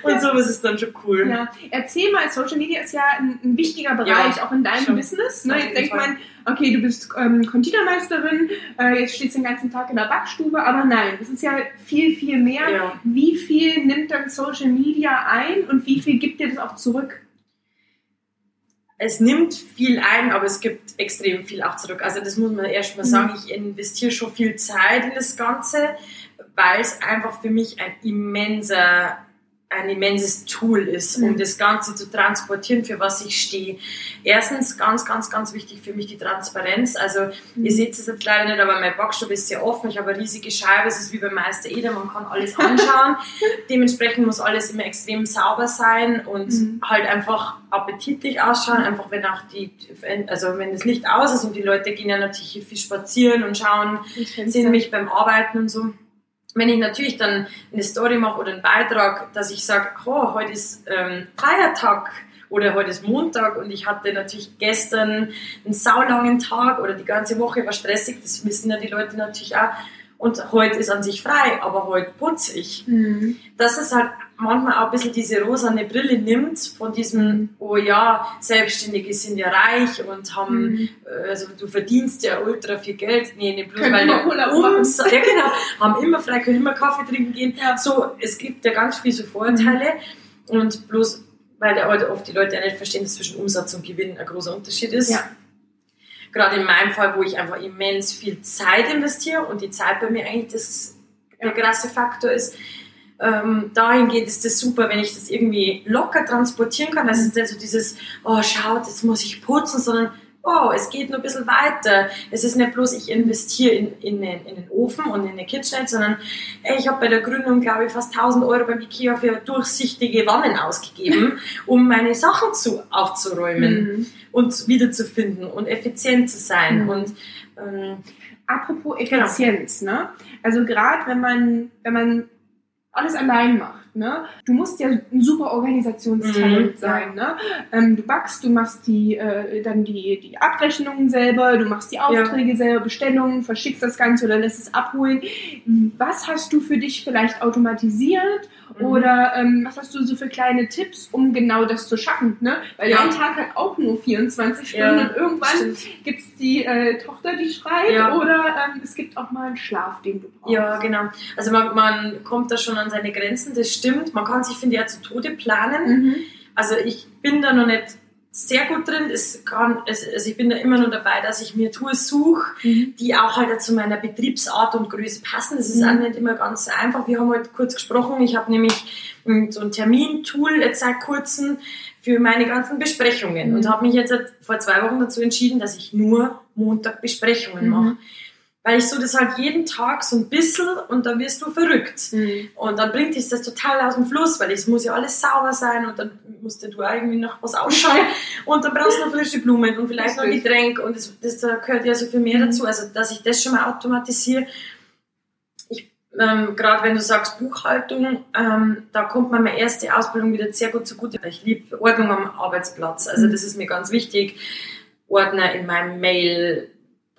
Speaker 3: Und sowas ist dann schon cool.
Speaker 2: Ja, erzähl mal, Social Media ist ja ein, ein wichtiger Bereich,
Speaker 3: Ja,
Speaker 2: auch in deinem
Speaker 3: schon.
Speaker 2: Business. Ne? Jetzt denkt man, okay, du bist ähm, Konditormeisterin, äh, jetzt stehst du den ganzen Tag in der Backstube, aber nein, es ist ja viel, viel mehr.
Speaker 3: Ja.
Speaker 2: Wie viel nimmt dann Social Media ein und wie viel gibt dir das auch zurück?
Speaker 3: es nimmt viel ein, aber es gibt extrem viel auch zurück. Also das muss man erstmal
Speaker 2: Mhm.
Speaker 3: sagen, ich investiere schon viel Zeit in das Ganze, weil es einfach für mich ein immenser ein immenses Tool ist, um
Speaker 2: Mhm.
Speaker 3: das Ganze zu transportieren, für was ich stehe. Erstens, ganz, ganz, ganz wichtig für mich die Transparenz. Also,
Speaker 2: Mhm.
Speaker 3: ihr seht es jetzt leider nicht, aber mein Backstube ist sehr offen. Ich habe eine riesige Scheibe, es ist wie beim Meister Eder, man kann alles anschauen. Dementsprechend muss alles immer extrem sauber sein und
Speaker 2: Mhm.
Speaker 3: halt einfach appetitlich ausschauen. Einfach wenn auch die, also wenn das Licht aus ist und die Leute gehen ja natürlich hier viel spazieren und schauen, sehen mich beim Arbeiten und so. Wenn ich natürlich dann eine Story mache oder einen Beitrag, dass ich sage, oh, heute ist ähm, Feiertag oder heute ist Montag und ich hatte natürlich gestern einen saulangen Tag oder die ganze Woche war stressig, das wissen ja die Leute natürlich auch. Und heute ist an sich frei, aber heute putze ich.
Speaker 2: Mhm.
Speaker 3: Dass es halt manchmal auch ein bisschen diese rosane Brille nimmt von diesem, oh ja, Selbstständige sind ja reich und haben
Speaker 2: Mhm.
Speaker 3: äh, also du verdienst ja ultra viel Geld. Nee, nicht bloß
Speaker 2: Können
Speaker 3: weil
Speaker 2: immer Urlaub
Speaker 3: ja genau, haben immer frei, können immer Kaffee trinken gehen.
Speaker 2: Ja.
Speaker 3: So, es gibt ja ganz viele so Vorteile und bloß weil der halt oft die Leute ja nicht verstehen, dass zwischen Umsatz und Gewinn ein großer Unterschied ist.
Speaker 2: Ja.
Speaker 3: Gerade in meinem Fall, wo ich einfach immens viel Zeit investiere und die Zeit bei mir eigentlich das, der krasse Faktor ist, ähm, dahingehend ist das super, wenn ich das irgendwie locker transportieren kann. Das ist nicht so dieses, oh schaut, jetzt muss ich putzen, sondern oh, es geht nur ein bisschen weiter. Es ist nicht bloß, ich investiere in, in, den, in den Ofen und in eine KitchenAid, sondern ey, ich habe bei der Gründung, glaube ich, fast 1000 Euro beim Ikea für durchsichtige Wannen ausgegeben, um meine Sachen zu, aufzuräumen
Speaker 2: Mhm.
Speaker 3: und wiederzufinden und effizient zu sein.
Speaker 2: Mhm.
Speaker 3: Und ähm,
Speaker 2: Apropos Effizienz, ne? Also gerade wenn man, wenn man alles allein macht, Ne? Du musst ja ein super Organisationstalent mhm, sein. Ne? Ähm, du backst, du machst die, äh, dann die, die Abrechnungen selber, du machst die Aufträge ja. selber, Bestellungen, verschickst das Ganze oder lässt es abholen. Was hast du für dich vielleicht automatisiert Mhm. Oder ähm, was hast du so für kleine Tipps, um genau das zu schaffen? Ne? Weil ja. dein Tag hat auch nur 24 Stunden ja, und irgendwann gibt es die äh, Tochter, die schreit ja. oder ähm, es gibt auch mal einen Schlaf, den du brauchst.
Speaker 3: Ja, genau. Also man, man kommt da schon an seine Grenzen, das stimmt. Man kann sich, finde ich, ja zu Tode planen. Mhm. Also ich bin da noch nicht sehr gut drin. Es kann, also ich bin da immer nur dabei, dass ich mir Tools suche, mhm. die auch halt zu meiner Betriebsart und Größe passen. Das ist mhm. auch nicht immer ganz einfach. Wir haben heute halt kurz gesprochen. Ich habe nämlich hm, so ein Termintool jetzt seit kurzem für meine ganzen Besprechungen mhm. und habe mich jetzt vor zwei Wochen dazu entschieden, dass ich nur Montag Besprechungen mhm. mache weil ich so das halt jeden Tag so ein bisschen und dann wirst du verrückt. Mhm. Und dann bringt dich das total aus dem Fluss, weil es muss ja alles sauber sein und dann musst du irgendwie noch was ausschauen und dann brauchst du noch frische Blumen und vielleicht noch ein Getränk und das, das, da gehört ja so viel mehr mhm. dazu, also dass ich das schon mal automatisiere. Ähm, Gerade wenn du sagst Buchhaltung, ähm, da kommt meine erste Ausbildung wieder sehr gut zugute. Ich liebe Ordnung am Arbeitsplatz, also mhm. das ist mir ganz wichtig. Ordner in meinem Mail,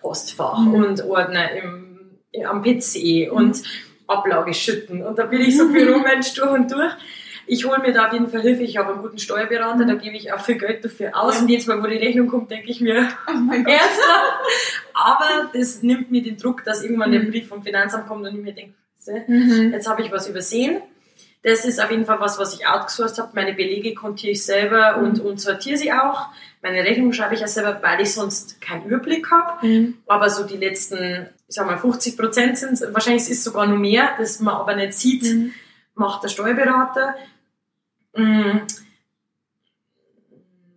Speaker 3: Postfach mhm. und Ordner im, am PC mhm. und Ablage schütten. Und da bin ich so Büromensch durch und durch. Ich hole mir da auf jeden Fall Hilfe. Ich habe einen guten Steuerberater, da gebe ich auch viel Geld dafür aus. Und jetzt Mal, wo die Rechnung kommt, denke ich mir, oh mein Gott. Aber das nimmt mir den Druck, dass irgendwann mhm. der Brief vom Finanzamt kommt und ich mir denke, mhm. jetzt habe ich was übersehen. Das ist auf jeden Fall was, was ich outgesourced habe. Meine Belege kontiere ich selber mhm. und, und sortiere sie auch. Meine Rechnung schreibe ich ja selber, weil ich sonst keinen Überblick habe. Mhm. Aber so die letzten, ich sag mal, 50 Prozent sind wahrscheinlich ist es sogar noch mehr, das man aber nicht sieht, mhm. macht der Steuerberater. Mhm.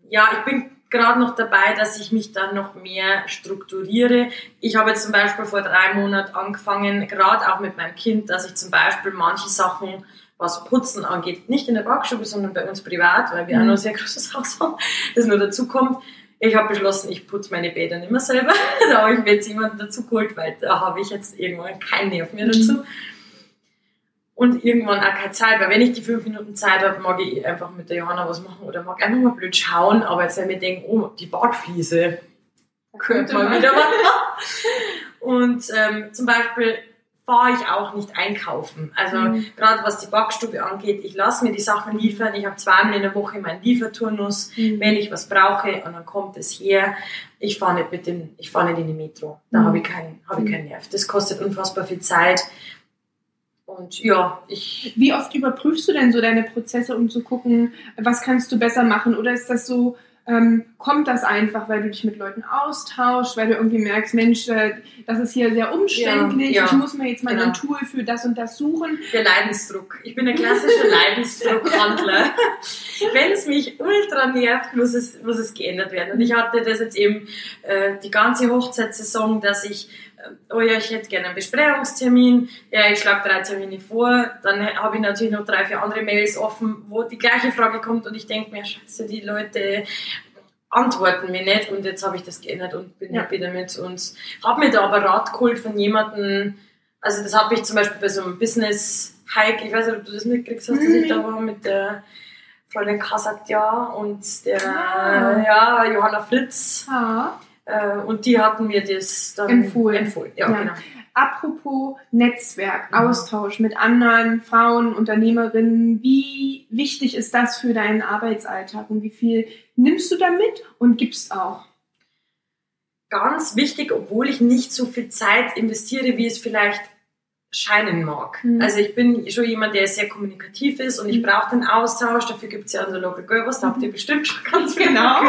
Speaker 3: Ja, ich bin gerade noch dabei, dass ich mich dann noch mehr strukturiere. Ich habe jetzt zum Beispiel vor drei Monaten angefangen, gerade auch mit meinem Kind, dass ich zum Beispiel manche Sachen was Putzen angeht, nicht in der Backstube, sondern bei uns privat, weil wir mhm. auch noch ein sehr großes Haus haben, das nur dazu kommt. Ich habe beschlossen, ich putze meine Bäder nicht mehr selber. da habe ich mir jetzt jemanden dazu geholt, weil da habe ich jetzt irgendwann keinen Nerv mehr dazu. Mhm. Und irgendwann auch keine Zeit, weil wenn ich die fünf Minuten Zeit habe, mag ich einfach mit der Johanna was machen oder mag einfach mal blöd schauen, aber jetzt wenn wir denken, oh, die Badfliese, könnte mal wieder was Und ähm, zum Beispiel fahre ich auch nicht einkaufen. Also mhm. gerade was die Backstube angeht, ich lasse mir die Sachen liefern. Ich habe zweimal in der Woche meinen Lieferturnus, mhm. wenn ich was brauche und dann kommt es her. Ich fahre nicht mit dem, ich fahre nicht in die Metro. Da mhm. habe ich keinen, habe ich keinen Nerv. Das kostet unfassbar viel Zeit. Und ja, ich.
Speaker 2: Wie oft überprüfst du denn so deine Prozesse, um zu gucken, was kannst du besser machen? Oder ist das so, ähm, kommt das einfach, weil du dich mit Leuten austauschst, weil du irgendwie merkst, Mensch, äh, das ist hier sehr umständlich, ja, ja. ich muss mir jetzt mal genau. ein Tool für das und das suchen.
Speaker 3: Der Leidensdruck. Ich bin ein klassischer Leidensdruckhandler. Wenn es mich ultra nervt, muss es, muss es geändert werden. Und ich hatte das jetzt eben äh, die ganze Hochzeitssaison, dass ich oh ja, ich hätte gerne einen Besprechungstermin, ja, ich schlage drei Termine vor, dann habe ich natürlich noch drei, vier andere Mails offen, wo die gleiche Frage kommt und ich denke mir, scheiße, die Leute antworten mir nicht und jetzt habe ich das geändert und bin ja. happy damit und habe mir da aber Rat geholt von jemandem, also das habe ich zum Beispiel bei so einem Business-Hike, ich weiß nicht, ob du das mitgekriegt hast, dass ich da war mit der Freundin Kasatja und der ah. ja, Johanna Fritz. Ah. Äh, und die hatten mir das dann empfohlen. empfohlen. Ja, ja. Genau.
Speaker 2: Apropos Netzwerk, mhm. Austausch mit anderen Frauen, Unternehmerinnen, wie wichtig ist das für deinen Arbeitsalltag und wie viel nimmst du damit und gibst auch?
Speaker 3: Ganz wichtig, obwohl ich nicht so viel Zeit investiere, wie es vielleicht scheinen mag. Mhm. Also ich bin schon jemand, der sehr kommunikativ ist und ich mhm. brauche den Austausch. Dafür gibt es ja unser Local Girls, da habt ihr mhm. bestimmt schon ganz genau.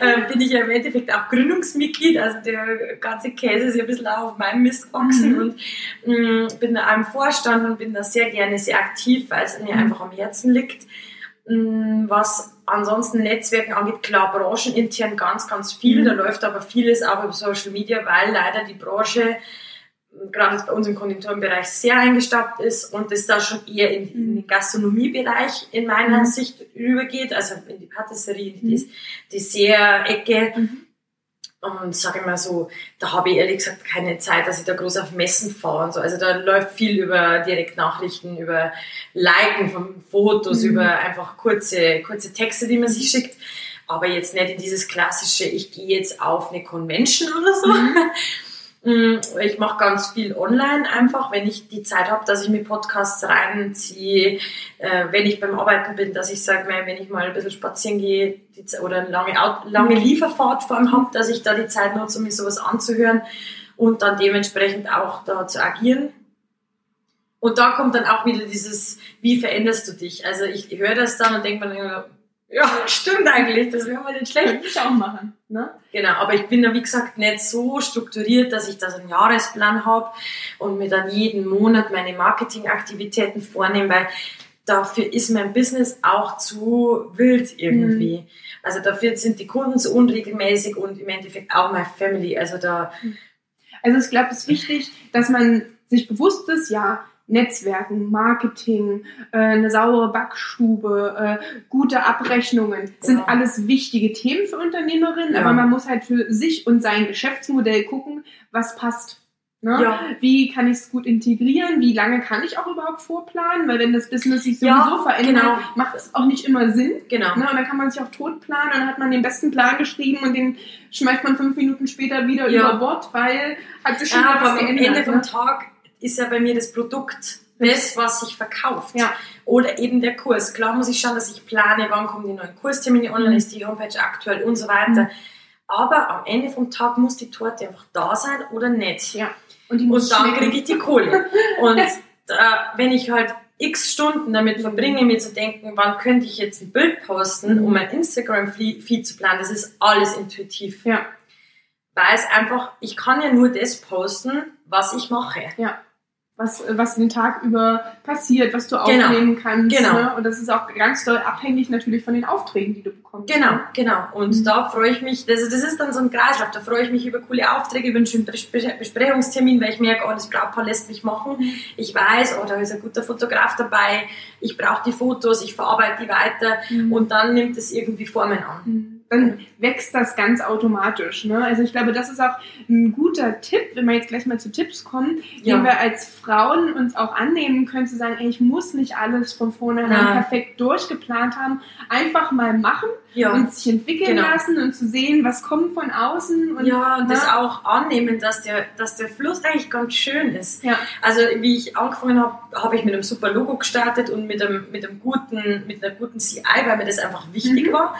Speaker 3: ähm, bin ich ja im Endeffekt auch Gründungsmitglied, also der ganze Käse ist ja ein bisschen auch auf meinem Mist gewachsen mhm. und mh, mm, bin da im Vorstand und bin da sehr gerne sehr aktiv, weil es mir mhm. einfach am Herzen liegt. Mh, mm, was ansonsten Netzwerken angeht, klar, branchenintern ganz, ganz viel. Da läuft aber vieles auch über Social Media, weil leider die Branche gerade bei uns im Konditorenbereich sehr eingestaubt ist und es da schon eher in, in den Gastronomiebereich in meiner mhm. Sicht übergeht, also in die Patisserie, in die, mhm. die Dessert-Ecke. Mhm. und sage mal so, da habe ich ehrlich gesagt keine Zeit, dass ich da groß auf Messen fahre und so. Also da läuft viel über Direktnachrichten, über Liken von Fotos, mhm. über einfach kurze, kurze Texte, die man sich schickt. Aber jetzt nicht in dieses klassische, ich gehe jetzt auf eine Convention oder so. Mm, ich mache ganz viel online einfach, wenn ich die Zeit habe, dass ich mir Podcasts reinziehe, äh, wenn ich beim Arbeiten bin, dass ich sage, wenn ich mal ein bisschen spazieren gehe oder eine lange, lange Lieferfahrt vor allem habe, dass ich da die Zeit nutze, um mir sowas anzuhören und dann dementsprechend auch da zu agieren. Und da kommt dann auch wieder dieses, wie veränderst du dich? Also ich höre das dann und denke mir, ja, stimmt eigentlich, das wäre mal nicht schlecht.
Speaker 2: Könnte ich auch machen. Ne?
Speaker 3: Genau, aber ich bin da wie gesagt nicht so strukturiert, dass ich da so einen Jahresplan habe und mir dann jeden Monat meine Marketingaktivitäten vornehme, weil dafür ist mein Business auch zu wild irgendwie. Mhm. Also dafür sind die Kunden so unregelmäßig und im Endeffekt auch meine Family. Also da.
Speaker 2: Also ich glaube, es ist wichtig, dass man sich bewusst ist, ja, Netzwerken, Marketing, äh, eine saubere Backstube, äh, gute Abrechnungen sind ja. alles wichtige Themen für Unternehmerinnen, ja. aber man muss halt für sich und sein Geschäftsmodell gucken, was passt. Ne? Ja. Wie kann ich es gut integrieren? Wie lange kann ich auch überhaupt vorplanen? Weil wenn das Business sich sowieso verändert, genau. macht es auch nicht immer Sinn.
Speaker 3: Genau.
Speaker 2: Ne? Und dann kann man sich auch tot planen und dann hat man den besten Plan geschrieben und den schmeißt man fünf Minuten später wieder über Bord, weil hat sich schon
Speaker 3: ja, was geändert. Am Ende vom ne? Tag ist ja bei mir das Produkt das, was sich verkauft.
Speaker 2: Ja.
Speaker 3: Oder eben der Kurs. Klar muss ich schauen, dass ich plane, wann kommen die neuen Kurstermine online, mhm. ist die Homepage aktuell und so weiter. Mhm. Aber am Ende vom Tag muss die Torte einfach da sein oder nicht.
Speaker 2: Ja.
Speaker 3: Und, und dann kriege ich die Kohle. und da, wenn ich halt x Stunden damit verbringe, mir zu denken, wann könnte ich jetzt ein Bild posten, um mein Instagram-Feed zu planen, das ist alles intuitiv.
Speaker 2: Ja.
Speaker 3: Weil es einfach, ich kann ja nur das posten, was ich mache.
Speaker 2: Ja was, was den Tag über passiert, was du genau. aufnehmen kannst.
Speaker 3: Genau.
Speaker 2: Ne? Und das ist auch ganz doll abhängig natürlich von den Aufträgen, die du bekommst.
Speaker 3: Genau, ne? genau. Und mhm. da freue ich mich, das, das ist dann so ein Kreislauf, da freue ich mich über coole Aufträge, über einen schönen Besprechungstermin, weil ich merke, oh, das Brautpaar lässt mich machen. Mhm. Ich weiß, oh, da ist ein guter Fotograf dabei, ich brauche die Fotos, ich verarbeite die weiter mhm. und dann nimmt es irgendwie Formen an.
Speaker 2: Mhm dann wächst das ganz automatisch. Ne? Also ich glaube, das ist auch ein guter Tipp, wenn wir jetzt gleich mal zu Tipps kommen, ja. den wir als Frauen uns auch annehmen können, zu sagen, ey, ich muss nicht alles von vornherein ja. perfekt durchgeplant haben, einfach mal machen ja. und sich entwickeln genau. lassen und zu sehen, was kommt von außen. Und,
Speaker 3: ja, und das auch annehmen, dass der, dass der Fluss eigentlich ganz schön ist. Also wie ich angefangen habe, habe ich mit einem super Logo gestartet und mit einem, mit einem guten, mit einer guten CI, weil mir das einfach wichtig mhm. war.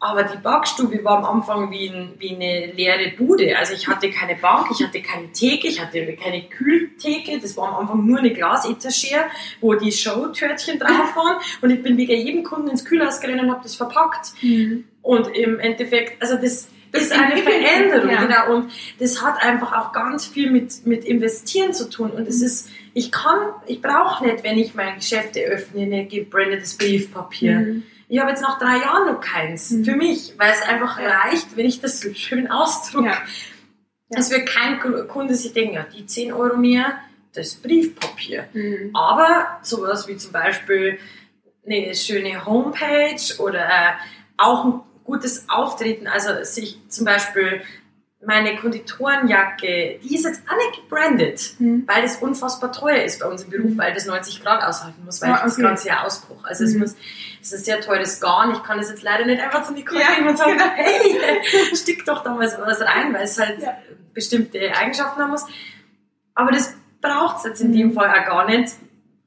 Speaker 3: Aber die Backstube war am Anfang wie, ein, wie, eine leere Bude. Also ich hatte keine Bank, ich hatte keine Theke, ich hatte keine Kühltheke. Das war am Anfang nur eine Glasetagere, wo die Showtörtchen drauf waren. Und ich bin wegen jedem Kunden ins Kühlhaus gerannt und habe das verpackt. Mhm. Und im Endeffekt, also das, das ist eine Veränderung, ja. genau. Und das hat einfach auch ganz viel mit, mit Investieren zu tun. Und es ist, ich kann, ich brauche nicht, wenn ich mein Geschäft eröffne, ein gebrandetes Briefpapier. Mhm ich habe jetzt nach drei Jahren noch keins. Mhm. Für mich, weil es einfach ja. reicht, wenn ich das so schön ausdrucke. Ja. Ja. Es wird kein Kunde sich denken, ja, die 10 Euro mehr, das Briefpapier. Mhm. Aber sowas wie zum Beispiel eine schöne Homepage oder äh, auch ein gutes Auftreten, also sich zum Beispiel meine Konditorenjacke, die ist jetzt auch nicht gebrandet, mhm. weil das unfassbar teuer ist bei uns im Beruf, mhm. weil das 90 Grad aushalten muss, weil ah, okay. das ganze Jahr Ausbruch. Also mhm. es muss, es ist ein sehr teures Garn. Ich kann das jetzt leider nicht einfach zu Nicole ja, gehen und sagen, genau. hey, stick doch da mal so was rein, weil es halt ja. bestimmte Eigenschaften haben muss. Aber das braucht es jetzt in dem mhm. Fall auch gar nicht,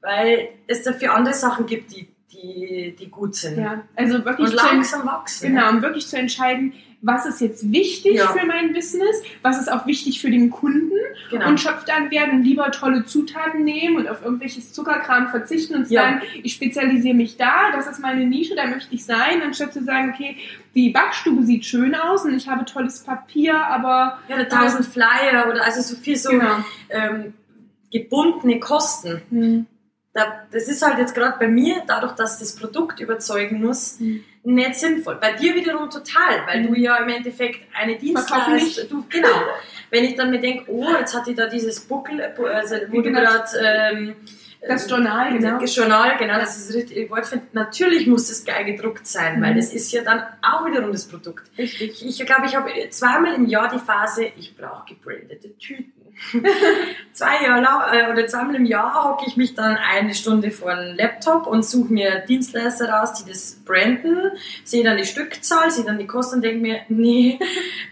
Speaker 3: weil es dafür andere Sachen gibt, die die, die gut sind.
Speaker 2: Ja, also wirklich
Speaker 3: und langsam wachsen.
Speaker 2: Genau, um wirklich zu entscheiden, was ist jetzt wichtig ja. für mein Business, was ist auch wichtig für den Kunden genau. und schöpft dann werden lieber tolle Zutaten nehmen und auf irgendwelches Zuckerkram verzichten und ja. sagen, ich spezialisiere mich da, das ist meine Nische, da möchte ich sein, anstatt zu sagen, okay, die Backstube sieht schön aus und ich habe tolles Papier, aber...
Speaker 3: Ja, tausend Flyer oder also so viel so genau. ähm, gebundene Kosten. Hm das ist halt jetzt gerade bei mir, dadurch, dass das Produkt überzeugen muss, mhm. Nicht sinnvoll. Bei dir wiederum total, weil mhm. du ja im Endeffekt eine Dienstleistung, du, genau. Wenn ich dann mir denke, oh, jetzt hat die da dieses Buckel, also wo du gerade ähm,
Speaker 2: Das Journal, genau.
Speaker 3: Das Journal, genau, das ist richtige Wort. Finde. Natürlich muss das geil gedruckt sein, mhm. weil das ist ja dann auch wiederum das Produkt.
Speaker 2: Richtig.
Speaker 3: Ich, ich glaube, ich habe zweimal im Jahr die Phase, ich brauche gebrandete Tüten. Zwei Jahre lang, äh, oder zweimal im Jahr hocke ich mich dann eine Stunde vor den Laptop und suche mir Dienstleister raus, die das branden, sehe dann die Stückzahl, sehe dann die Kosten und denke mir, nee,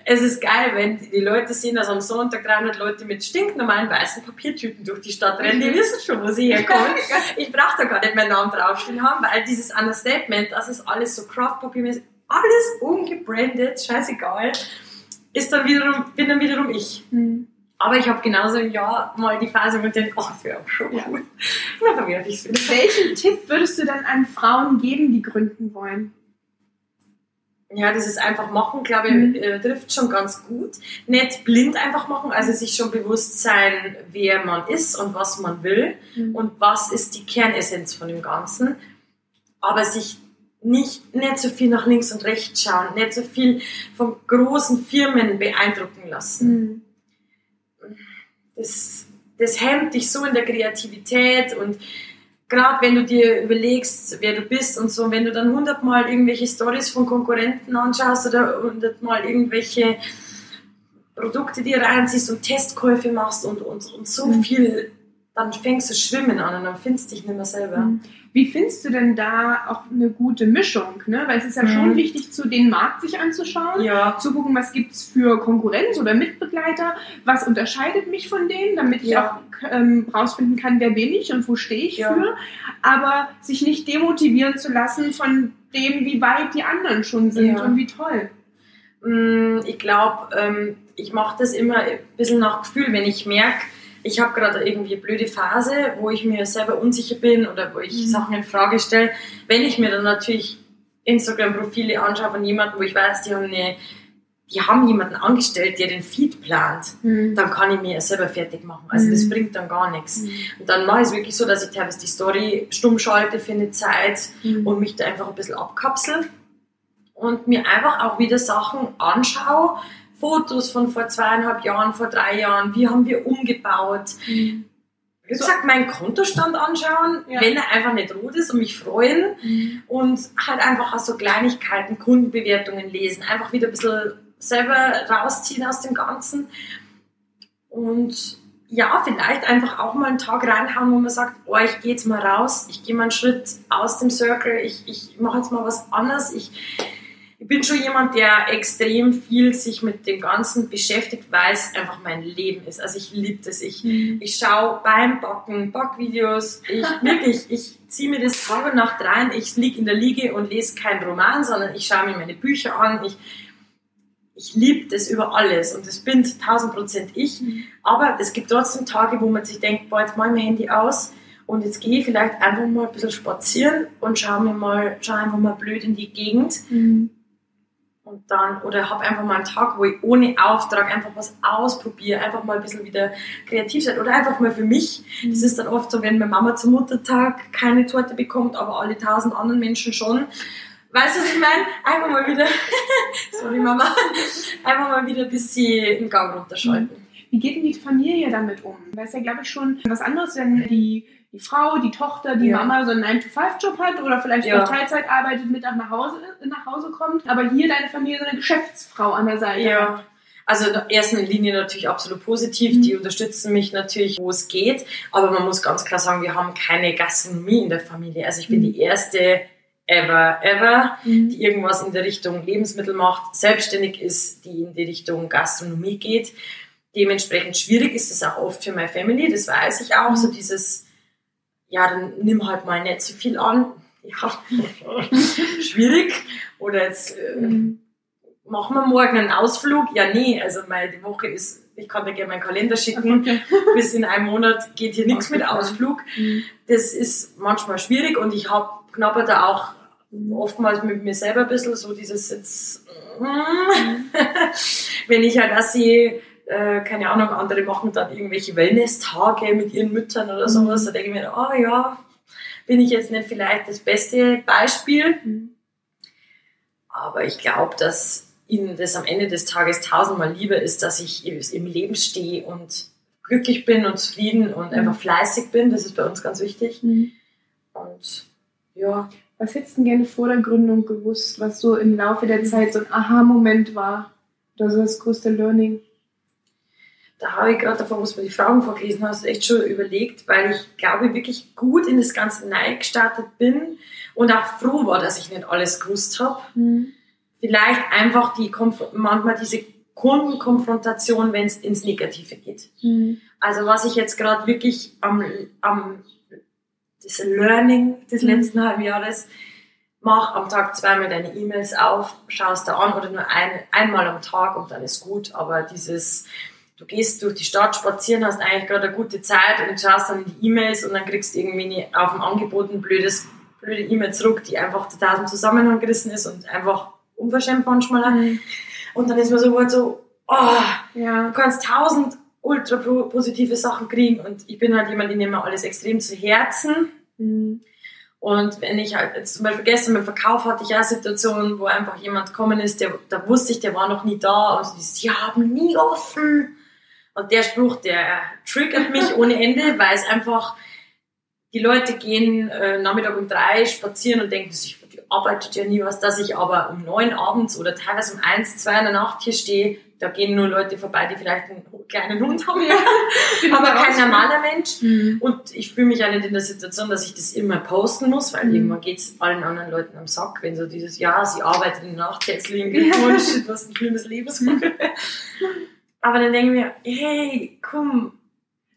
Speaker 3: es ist geil, wenn die Leute sehen, dass am Sonntag 300 Leute mit stinknormalen weißen Papiertüten durch die Stadt rennen, die wissen schon, wo sie herkommen. Ich brauche da gar nicht meinen Namen draufstehen haben, weil dieses Understatement, das ist alles so Craftpapiermäßig, alles ungebrandet, scheißegal, ist dann wiederum, bin dann wiederum ich. Mhm. Aber ich habe genauso Jahr mal die Phase, wo ich denke, oh, das wäre auch schon cool. Ja. Dann verwerfe ich es wieder.
Speaker 2: Welchen Tipp würdest du dann an Frauen geben, die gründen wollen?
Speaker 3: Ja, dieses einfach machen, glaube ich, mhm. äh, trifft schon ganz gut. Nicht blind einfach machen, also sich schon bewusst sein, wer man ist und was man will mhm. und was ist die Kernessenz von dem Ganzen. Aber sich nicht, nicht so viel nach links und rechts schauen, nicht so viel von großen Firmen beeindrucken lassen. Mhm das, das hemmt dich so in der Kreativität und gerade wenn du dir überlegst, wer du bist und so, wenn du dann hundertmal irgendwelche Stories von Konkurrenten anschaust oder hundertmal irgendwelche Produkte dir reinziehst und Testkäufe machst und, und, und so mhm. viel, dann fängst du schwimmen an und dann findest du dich nicht mehr selber. Mhm.
Speaker 2: Wie findest du denn da auch eine gute Mischung? Ne? Weil es ist ja mhm. schon wichtig, zu den Markt sich anzuschauen,
Speaker 3: ja.
Speaker 2: zu gucken, was gibt es für Konkurrenz oder Mitbegleiter, was unterscheidet mich von denen, damit ich ja. auch ähm, rausfinden kann, wer bin ich und wo stehe ich ja. für. Aber sich nicht demotivieren zu lassen von dem, wie weit die anderen schon sind und wie toll.
Speaker 3: Mm, ich glaube, ähm, ich mache das immer ein bisschen nach Gefühl, wenn ich merke, ich habe gerade irgendwie eine blöde Phase, wo ich mir selber unsicher bin oder wo ich mhm. Sachen in Frage stelle. Wenn ich mir dann natürlich Instagram-Profile anschaue von jemandem, wo ich weiß, die haben eine die haben jemanden angestellt, der den Feed plant, mhm. dann kann ich mir selber fertig machen. Also mhm. das bringt dann gar nichts. Mhm. Und dann mache ich es wirklich so, dass ich teilweise die Story stumm schalte für eine Zeit mhm. und mich da einfach ein bisschen abkapsel und mir einfach auch wieder Sachen anschaue, Fotos von vor zweieinhalb Jahren, vor drei Jahren, wie haben wir umgebaut. Mhm. Wie gesagt, meinen Kontostand anschauen, ja. wenn er einfach nicht rot ist und mich freuen mhm. und halt einfach auch so Kleinigkeiten, Kundenbewertungen lesen, einfach wieder ein bisschen selber rausziehen aus dem Ganzen und ja, vielleicht einfach auch mal einen Tag reinhauen, wo man sagt, oh, ich gehe jetzt mal raus, ich gehe mal einen Schritt aus dem Circle, ich, ich mache jetzt mal was anderes, ich ich bin schon jemand, der extrem viel sich mit dem Ganzen beschäftigt, weil es einfach mein Leben ist. Also ich liebe das. Ich, mhm. ich schaue beim Backen Backvideos. Ich wirklich, ich ziehe mir das Tag und Nacht rein. Ich liege in der Liege und lese keinen Roman, sondern ich schaue mir meine Bücher an. Ich, ich liebe das über alles und das bin 1000 Prozent ich. Mhm. Aber es gibt trotzdem Tage, wo man sich denkt, boah, jetzt mache ich mein Handy aus und jetzt gehe ich vielleicht einfach mal ein bisschen spazieren und schaue mir mal, schaue einfach mal blöd in die Gegend. Mhm und dann, oder habe einfach mal einen Tag, wo ich ohne Auftrag einfach was ausprobiere, einfach mal ein bisschen wieder kreativ sein oder einfach mal für mich. Mhm. Das ist dann oft so, wenn meine Mama zum Muttertag keine Torte bekommt, aber alle tausend anderen Menschen schon. Weißt du, was ich meine? Einfach mal wieder, sorry Mama, einfach mal wieder ein bisschen den Gang runterschalten. Mhm.
Speaker 2: Wie geht denn die Familie damit um? Weil es ja, glaube ich, schon was anderes, wenn die die Frau, die Tochter, die ja. Mama so einen 9-to-5-Job hat oder vielleicht ja. noch Teilzeit arbeitet, Mittag nach Hause, nach Hause kommt, aber hier deine Familie so eine Geschäftsfrau an der Seite
Speaker 3: ja. hat. Also in erster Linie natürlich absolut positiv. Mhm. Die unterstützen mich natürlich, wo es geht. Aber man muss ganz klar sagen, wir haben keine Gastronomie in der Familie. Also ich bin mhm. die erste ever, ever, mhm. die irgendwas in der Richtung Lebensmittel macht, selbstständig ist, die in die Richtung Gastronomie geht. Dementsprechend schwierig ist es auch oft für meine Family, das weiß ich auch. So dieses ja, dann nimm halt mal nicht so viel an. Ja, schwierig. Oder jetzt äh, mhm. machen wir morgen einen Ausflug. Ja, nee, also meine Woche ist, ich kann dir gerne meinen Kalender schicken. Okay. Bis in einem Monat geht hier nichts mit Ausflug. Mhm. Das ist manchmal schwierig und ich habe knapper da auch oftmals mit mir selber ein bisschen so dieses jetzt, mhm. wenn ich halt auch sehe, äh, keine Ahnung, andere machen dann irgendwelche Wellness-Tage mit ihren Müttern oder sowas. Mhm. Da denke ich mir, oh ja, bin ich jetzt nicht vielleicht das beste Beispiel. Mhm. Aber ich glaube, dass ihnen das am Ende des Tages tausendmal lieber ist, dass ich im Leben stehe und glücklich bin und zufrieden und
Speaker 2: Mhm.
Speaker 3: einfach fleißig bin. Das ist bei uns ganz wichtig.
Speaker 2: Mhm.
Speaker 3: Und ja,
Speaker 2: Was hättest du denn gerne vor der Gründung gewusst, was so im Laufe der Zeit so ein Aha-Moment war? Oder so das größte Learning?
Speaker 3: Da habe ich gerade davon, was du die Fragen vorgelesen hast, echt schon überlegt, weil ich glaube, wirklich gut in das Ganze neu gestartet bin und auch froh war, dass ich nicht alles gewusst habe.
Speaker 2: Mhm.
Speaker 3: Vielleicht einfach die manchmal diese Kundenkonfrontation, wenn es ins Negative geht.
Speaker 2: Mhm.
Speaker 3: Also was ich jetzt gerade wirklich am, am das Learning des
Speaker 2: Mhm.
Speaker 3: letzten halben Jahres mach am Tag zweimal deine E-Mails auf, schaust da an oder nur ein, einmal am Tag und dann ist gut. Aber dieses, du gehst durch die Stadt spazieren, hast eigentlich gerade eine gute Zeit und schaust dann in die E-Mails und dann kriegst du irgendwie auf dem Angebot ein blödes, blöde E-Mail zurück, die einfach total aus dem Zusammenhang gerissen ist und einfach unverschämt manchmal.
Speaker 2: Mhm.
Speaker 3: Und dann ist man sofort so, oh,
Speaker 2: Ja.
Speaker 3: du kannst tausend ultra positive Sachen kriegen und ich bin halt jemand, ich nehme alles extrem zu Herzen.
Speaker 2: Mhm.
Speaker 3: Und wenn ich halt, jetzt zum Beispiel gestern beim Verkauf hatte ich auch Situationen, wo einfach jemand gekommen ist, der, da wusste ich, der war noch nie da und dieses, sie haben nie offen. Und der Spruch, der triggert mich ohne Ende, weil es einfach, die Leute gehen äh, Nachmittag um drei spazieren und denken sich, die arbeitet ja nie was, dass ich aber um neun abends oder teilweise um eins, zwei in der Nacht hier stehe, da gehen nur Leute vorbei, die vielleicht einen kleinen Hund haben, aber kein normaler Mensch.
Speaker 2: Mhm.
Speaker 3: Und ich fühle mich auch nicht in der Situation, dass ich das immer posten muss, weil
Speaker 2: Mhm.
Speaker 3: irgendwann geht es allen anderen Leuten am Sack, wenn so dieses, ja, sie arbeitet in der Nacht, herzlichen Glückwunsch, du hast ein schlimmes Leben. Aber dann denke ich mir, hey, komm,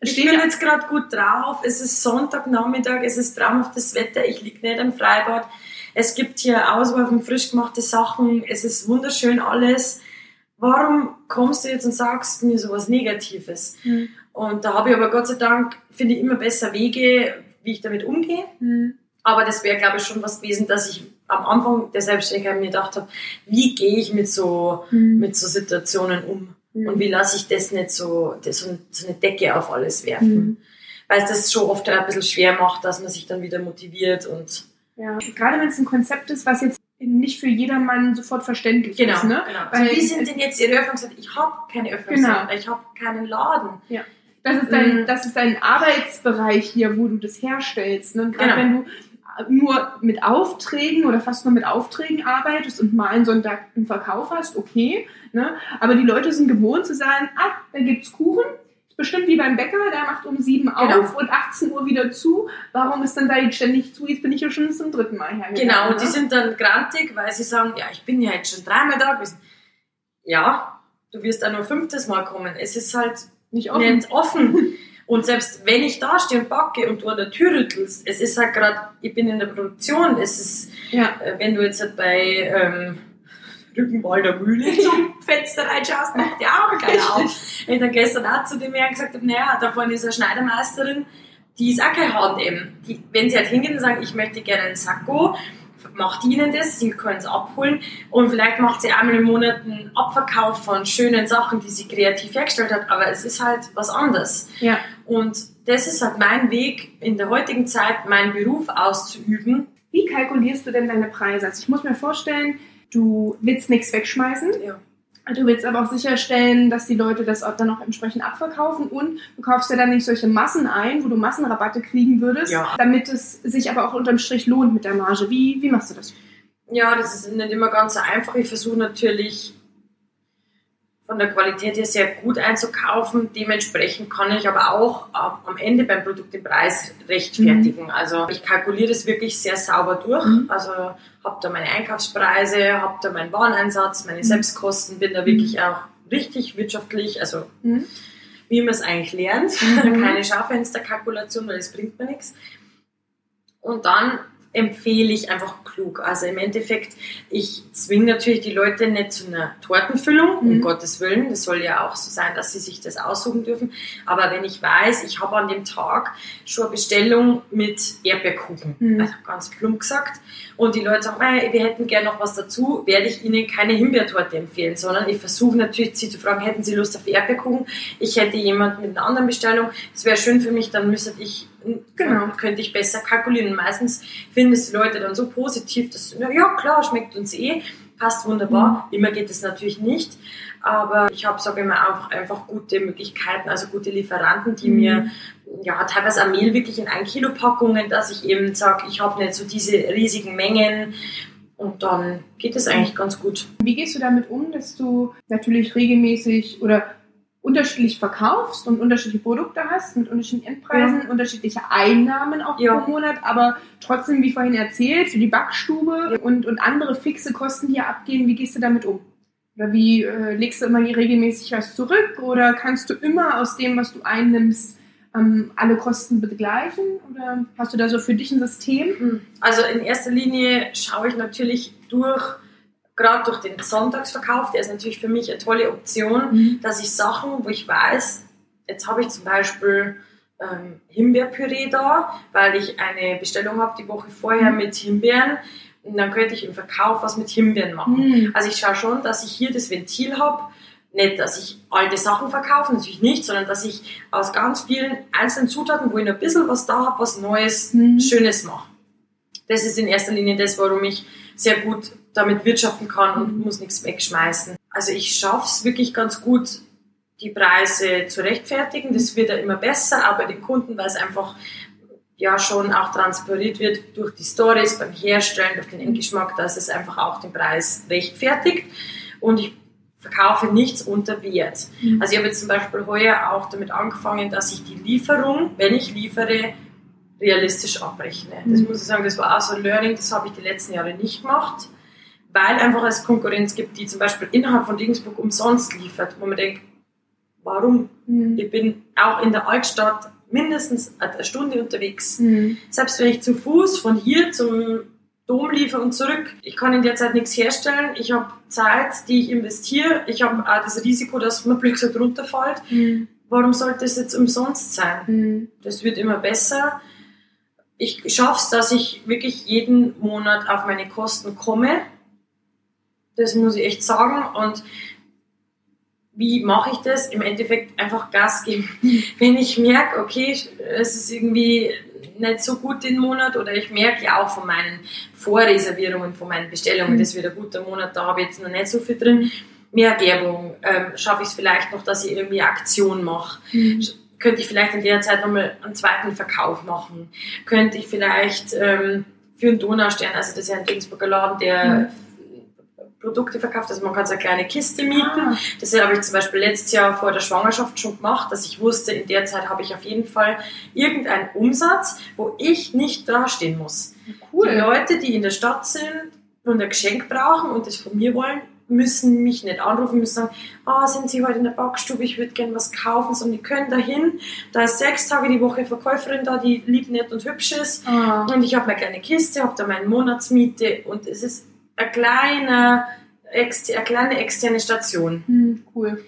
Speaker 3: ich
Speaker 2: Steht
Speaker 3: bin jetzt gerade gut drauf, es ist Sonntagnachmittag, es ist traumhaftes Wetter, ich liege nicht im Freibad, es gibt hier Auswahl von frisch gemachte Sachen, es ist wunderschön alles. Warum kommst du jetzt und sagst mir sowas Negatives?
Speaker 2: Mhm.
Speaker 3: Und da habe ich aber Gott sei Dank, finde ich immer besser Wege, wie ich damit umgehe.
Speaker 2: Mhm.
Speaker 3: Aber das wäre, glaube ich, schon was gewesen, dass ich am Anfang der Selbstständigkeit mir gedacht habe, wie gehe ich mit so,
Speaker 2: Mhm.
Speaker 3: mit so Situationen um?
Speaker 2: Mhm.
Speaker 3: Und wie lasse ich das nicht so, das, so so eine Decke auf alles werfen?
Speaker 2: Mhm.
Speaker 3: Weil es das schon oft ein bisschen schwer macht, dass man sich dann wieder motiviert und
Speaker 2: Ja. Gerade wenn es ein Konzept ist, was jetzt nicht für jedermann sofort verständlich
Speaker 3: genau,
Speaker 2: ist. Ne?
Speaker 3: genau.
Speaker 2: Weil-
Speaker 3: Also wie sind denn jetzt Ihre Öffnungszeiten? Ich habe keine Öffnungszeiten, ich habe keinen Laden.
Speaker 2: Das ist dein,
Speaker 3: Mhm.
Speaker 2: das ist dein Arbeitsbereich hier, wo du das herstellst. Ne? Und Gerade
Speaker 3: Genau.
Speaker 2: wenn du nur mit Aufträgen oder fast nur mit Aufträgen arbeitest und mal einen Sonntag einen Verkauf hast, okay. Ne? Aber die Leute sind gewohnt zu sagen, ah, da gibt's Kuchen. Ist Bestimmt wie beim Bäcker, der macht um sieben
Speaker 3: Genau.
Speaker 2: auf und 18 Uhr wieder zu. Warum ist dann da jetzt ständig zu? Jetzt bin ich ja schon zum dritten Mal hergegangen.
Speaker 3: Genau, und die
Speaker 2: ne?
Speaker 3: sind dann grantig, weil sie sagen, ja, ich bin ja jetzt schon dreimal da gewesen. Ja, du wirst auch nur fünftes Mal kommen. Es ist halt
Speaker 2: nicht offen.
Speaker 3: nicht offen. Und selbst wenn ich da stehe und backe und du an der Tür rüttelst, es ist halt gerade, ich bin in der Produktion, es ist,
Speaker 2: Ja.
Speaker 3: äh, wenn du jetzt halt bei ähm, Rückenwalder Mühle zum Fenster reinschaust, macht ja auch keiner auf. Wenn ich dann gestern auch zu dem Herrn gesagt habe, naja, da vorne ist eine Schneidermeisterin, die ist auch kein H&M. Die, wenn sie halt hingehen und sagen, ich möchte gerne einen Sakko, macht ihnen das, sie können es abholen und vielleicht macht sie einmal im Monat einen Abverkauf von schönen Sachen, die sie kreativ hergestellt hat, aber es ist halt was anderes.
Speaker 2: Ja.
Speaker 3: Und das ist halt mein Weg in der heutigen Zeit, meinen Beruf auszuüben.
Speaker 2: Wie kalkulierst du denn deine Preise? Also ich muss mir vorstellen, du willst nichts wegschmeißen.
Speaker 3: Ja.
Speaker 2: Du willst aber auch sicherstellen, dass die Leute das auch dann auch entsprechend abverkaufen und du kaufst ja dann nicht solche Massen ein, wo du Massenrabatte kriegen würdest,
Speaker 3: Ja.
Speaker 2: damit es sich aber auch unterm Strich lohnt mit der Marge. Wie, wie machst du das?
Speaker 3: Ja, das ist nicht immer ganz so einfach. Ich versuche natürlich von der Qualität her sehr gut einzukaufen. Dementsprechend kann ich aber auch am Ende beim Produkt den Preis rechtfertigen. Also ich kalkuliere das wirklich sehr sauber durch.
Speaker 2: Mhm.
Speaker 3: Also habe da meine Einkaufspreise, habe da meinen Wareneinsatz, meine
Speaker 2: Mhm.
Speaker 3: Selbstkosten, bin da wirklich auch richtig wirtschaftlich, also
Speaker 2: Mhm.
Speaker 3: wie man es eigentlich lernt.
Speaker 2: Mhm.
Speaker 3: Keine Schaufensterkalkulation, weil das bringt mir nichts. Und dann empfehle ich einfach klug. Also im Endeffekt, ich zwinge natürlich die Leute nicht zu einer Tortenfüllung, um
Speaker 2: Mhm.
Speaker 3: Gottes Willen. Das soll ja auch so sein, dass sie sich das aussuchen dürfen. Aber wenn ich weiß, ich habe an dem Tag schon eine Bestellung mit Erdbeerkuchen,
Speaker 2: Mhm.
Speaker 3: also ganz plump gesagt, und die Leute sagen, "Mei, wir hätten gerne noch was dazu, werde ich ihnen keine Himbeertorte empfehlen, sondern ich versuche natürlich, sie zu fragen, hätten sie Lust auf Erdbeerkuchen? Ich hätte jemanden mit einer anderen Bestellung. Es wäre schön für mich, dann müsste ich genau. könnte ich besser kalkulieren. Meistens finden es die Leute dann so positiv, dass, na ja, klar, schmeckt uns eh, passt wunderbar. Mhm. Immer geht es natürlich nicht. Aber ich habe, sage ich mal, einfach, einfach gute Möglichkeiten, also gute Lieferanten, die mhm. mir ja, teilweise auch Mehl wirklich in 1 Kilo Packungen, dass ich eben sage, ich habe nicht so diese riesigen Mengen und dann geht es eigentlich ganz gut.
Speaker 2: Wie gehst du damit um, dass du natürlich regelmäßig oder unterschiedlich verkaufst und unterschiedliche Produkte hast mit unterschiedlichen Endpreisen, ja. unterschiedliche Einnahmen auch ja. pro Monat, aber trotzdem, wie vorhin erzählt, für die Backstube ja. und, und andere fixe Kosten, die ja abgehen, wie gehst du damit um? Oder wie äh, legst du immer regelmäßig was zurück? Oder kannst du immer aus dem, was du einnimmst, ähm, alle Kosten begleichen? Oder hast du da so für dich ein System? Hm.
Speaker 3: Also in erster Linie schaue ich natürlich durch, gerade durch den Sonntagsverkauf, der ist natürlich für mich eine tolle Option, mhm. dass ich Sachen, wo ich weiß, jetzt habe ich zum Beispiel ähm, Himbeerpüree da, weil ich eine Bestellung habe die Woche vorher mhm. mit Himbeeren. Und dann könnte ich im Verkauf was mit Himbeeren machen. Mhm. Also ich schaue schon, dass ich hier das Ventil habe, nicht, dass ich alte Sachen verkaufe, natürlich nicht, sondern dass ich aus ganz vielen einzelnen Zutaten, wo ich noch ein bisschen was da habe, was Neues, mhm. Schönes mache. Das ist in erster Linie das, warum ich sehr gut damit wirtschaften kann und mhm. muss nichts wegschmeißen. Also ich schaffe es wirklich ganz gut, die Preise zu rechtfertigen. Das wird ja immer besser, aber den Kunden, weil es einfach ja schon auch transportiert wird durch die Stories beim Herstellen, durch den Endgeschmack, dass es einfach auch den Preis rechtfertigt. Und ich verkaufe nichts unter Wert. Mhm. Also ich habe jetzt zum Beispiel heuer auch damit angefangen, dass ich die Lieferung, wenn ich liefere, realistisch abrechne. Das mhm. muss ich sagen, das war auch so ein Learning, das habe ich die letzten Jahre nicht gemacht, weil einfach es Konkurrenz gibt, die zum Beispiel innerhalb von Regensburg umsonst liefert, wo man denkt, warum? Mhm. Ich bin auch in der Altstadt mindestens eine Stunde unterwegs. Mhm. Selbst wenn ich zu Fuß von hier zum Dom liefere und zurück. Ich kann in der Zeit nichts herstellen. Ich habe Zeit, die ich investiere. Ich habe auch das Risiko, dass man Glück so runterfällt. Mhm. Warum sollte es jetzt umsonst sein? Mhm. Das wird immer besser. Ich schaffe es, dass ich wirklich jeden Monat auf meine Kosten komme. Das muss ich echt sagen. Und wie mache ich das? Im Endeffekt einfach Gas geben. Wenn ich merke, okay, es ist irgendwie nicht so gut den Monat oder ich merke ja auch von meinen Vorreservierungen, von meinen Bestellungen, mhm. das wird ein guter Monat, da habe ich jetzt noch nicht so viel drin. Mehr Werbung, ähm, schaffe ich es vielleicht noch, dass ich irgendwie Aktion mache. Mhm. Könnte ich vielleicht in der Zeit nochmal einen zweiten Verkauf machen? Könnte ich vielleicht ähm, für einen Donaustern, also das ist ja ein Regensburger Laden, der mhm Produkte verkauft. Also man kann so eine kleine Kiste mieten. Ah. Das habe ich zum Beispiel letztes Jahr vor der Schwangerschaft schon gemacht, dass ich wusste, in der Zeit habe ich auf jeden Fall irgendeinen Umsatz, wo ich nicht dastehen muss. Cool. Die Leute, die in der Stadt sind und ein Geschenk brauchen und das von mir wollen, müssen mich nicht anrufen, müssen sagen, ah, oh, sind Sie heute in der Backstube, ich würde gerne was kaufen, sondern die können dahin. Da ist sechs Tage die Woche Verkäuferin da, die lieb, nett und hübsch ist. Ah. Und ich habe meine kleine Kiste, habe da meine Monatsmiete und es ist eine kleine, eine kleine externe Station.
Speaker 2: Hm, cool.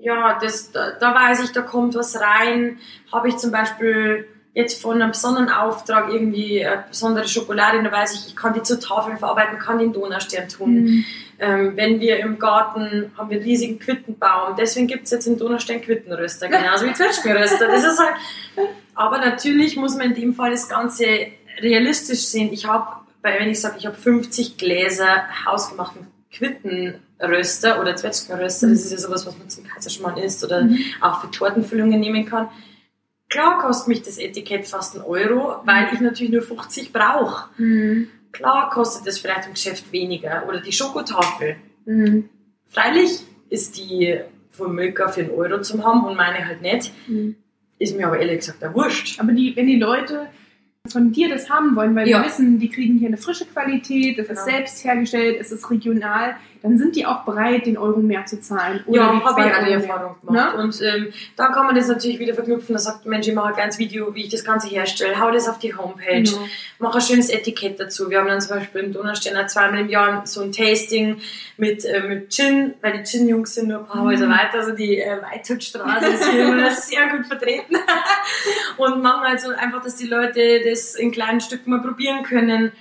Speaker 3: Ja, das, da, da weiß ich, da kommt was rein. Habe ich zum Beispiel jetzt von einem besonderen Auftrag irgendwie eine besondere Schokolade, da weiß ich, ich kann die zu Tafeln verarbeiten, kann die in Donaustern tun. Mhm. Ähm, wenn wir im Garten haben wir einen riesigen Quittenbaum, deswegen gibt es jetzt in Donaustern Quittenröster, genauso wie Zwetschgenröster. Das ist halt, aber natürlich muss man in dem Fall das Ganze realistisch sehen. Ich habe weil wenn ich sage, ich habe 50 Gläser hausgemachten Quittenröster oder Zwetschgenröster, das ist ja sowas, was man zum Kaiserschmarrn isst oder mhm. auch für Tortenfüllungen nehmen kann. Klar kostet mich das Etikett fast einen Euro, weil ich natürlich nur 50 brauche. Mhm. Klar kostet es vielleicht im Geschäft weniger oder die Schokotafel. Mhm. Freilich ist die von Milka für einen Euro zu haben und meine halt nicht. Mhm. Ist mir aber ehrlich gesagt auch wurscht.
Speaker 2: Aber die, wenn die Leute von dir das haben wollen, weil ja. wir wissen, die kriegen hier eine frische Qualität, es genau. ist selbst hergestellt, es ist regional, dann sind die auch bereit, den Euro mehr zu zahlen.
Speaker 3: Oder ja, habe ich eine Erfahrung gemacht. Ne? Und ähm, dann kann man das natürlich wieder verknüpfen. Da sagt Mensch, ich mache ein kleines Video, wie ich das Ganze herstelle, hau das auf die Homepage, genau. mache ein schönes Etikett dazu. Wir haben dann zum Beispiel im Donausteiner zweimal im Jahr so ein Tasting mit, äh, mit Gin, weil die Gin-Jungs sind nur ein paar mhm. Häuser weiter, also die äh, Weithutstraße ist hier immer sehr gut vertreten. und machen also einfach, dass die Leute das in kleinen Stücken mal probieren können.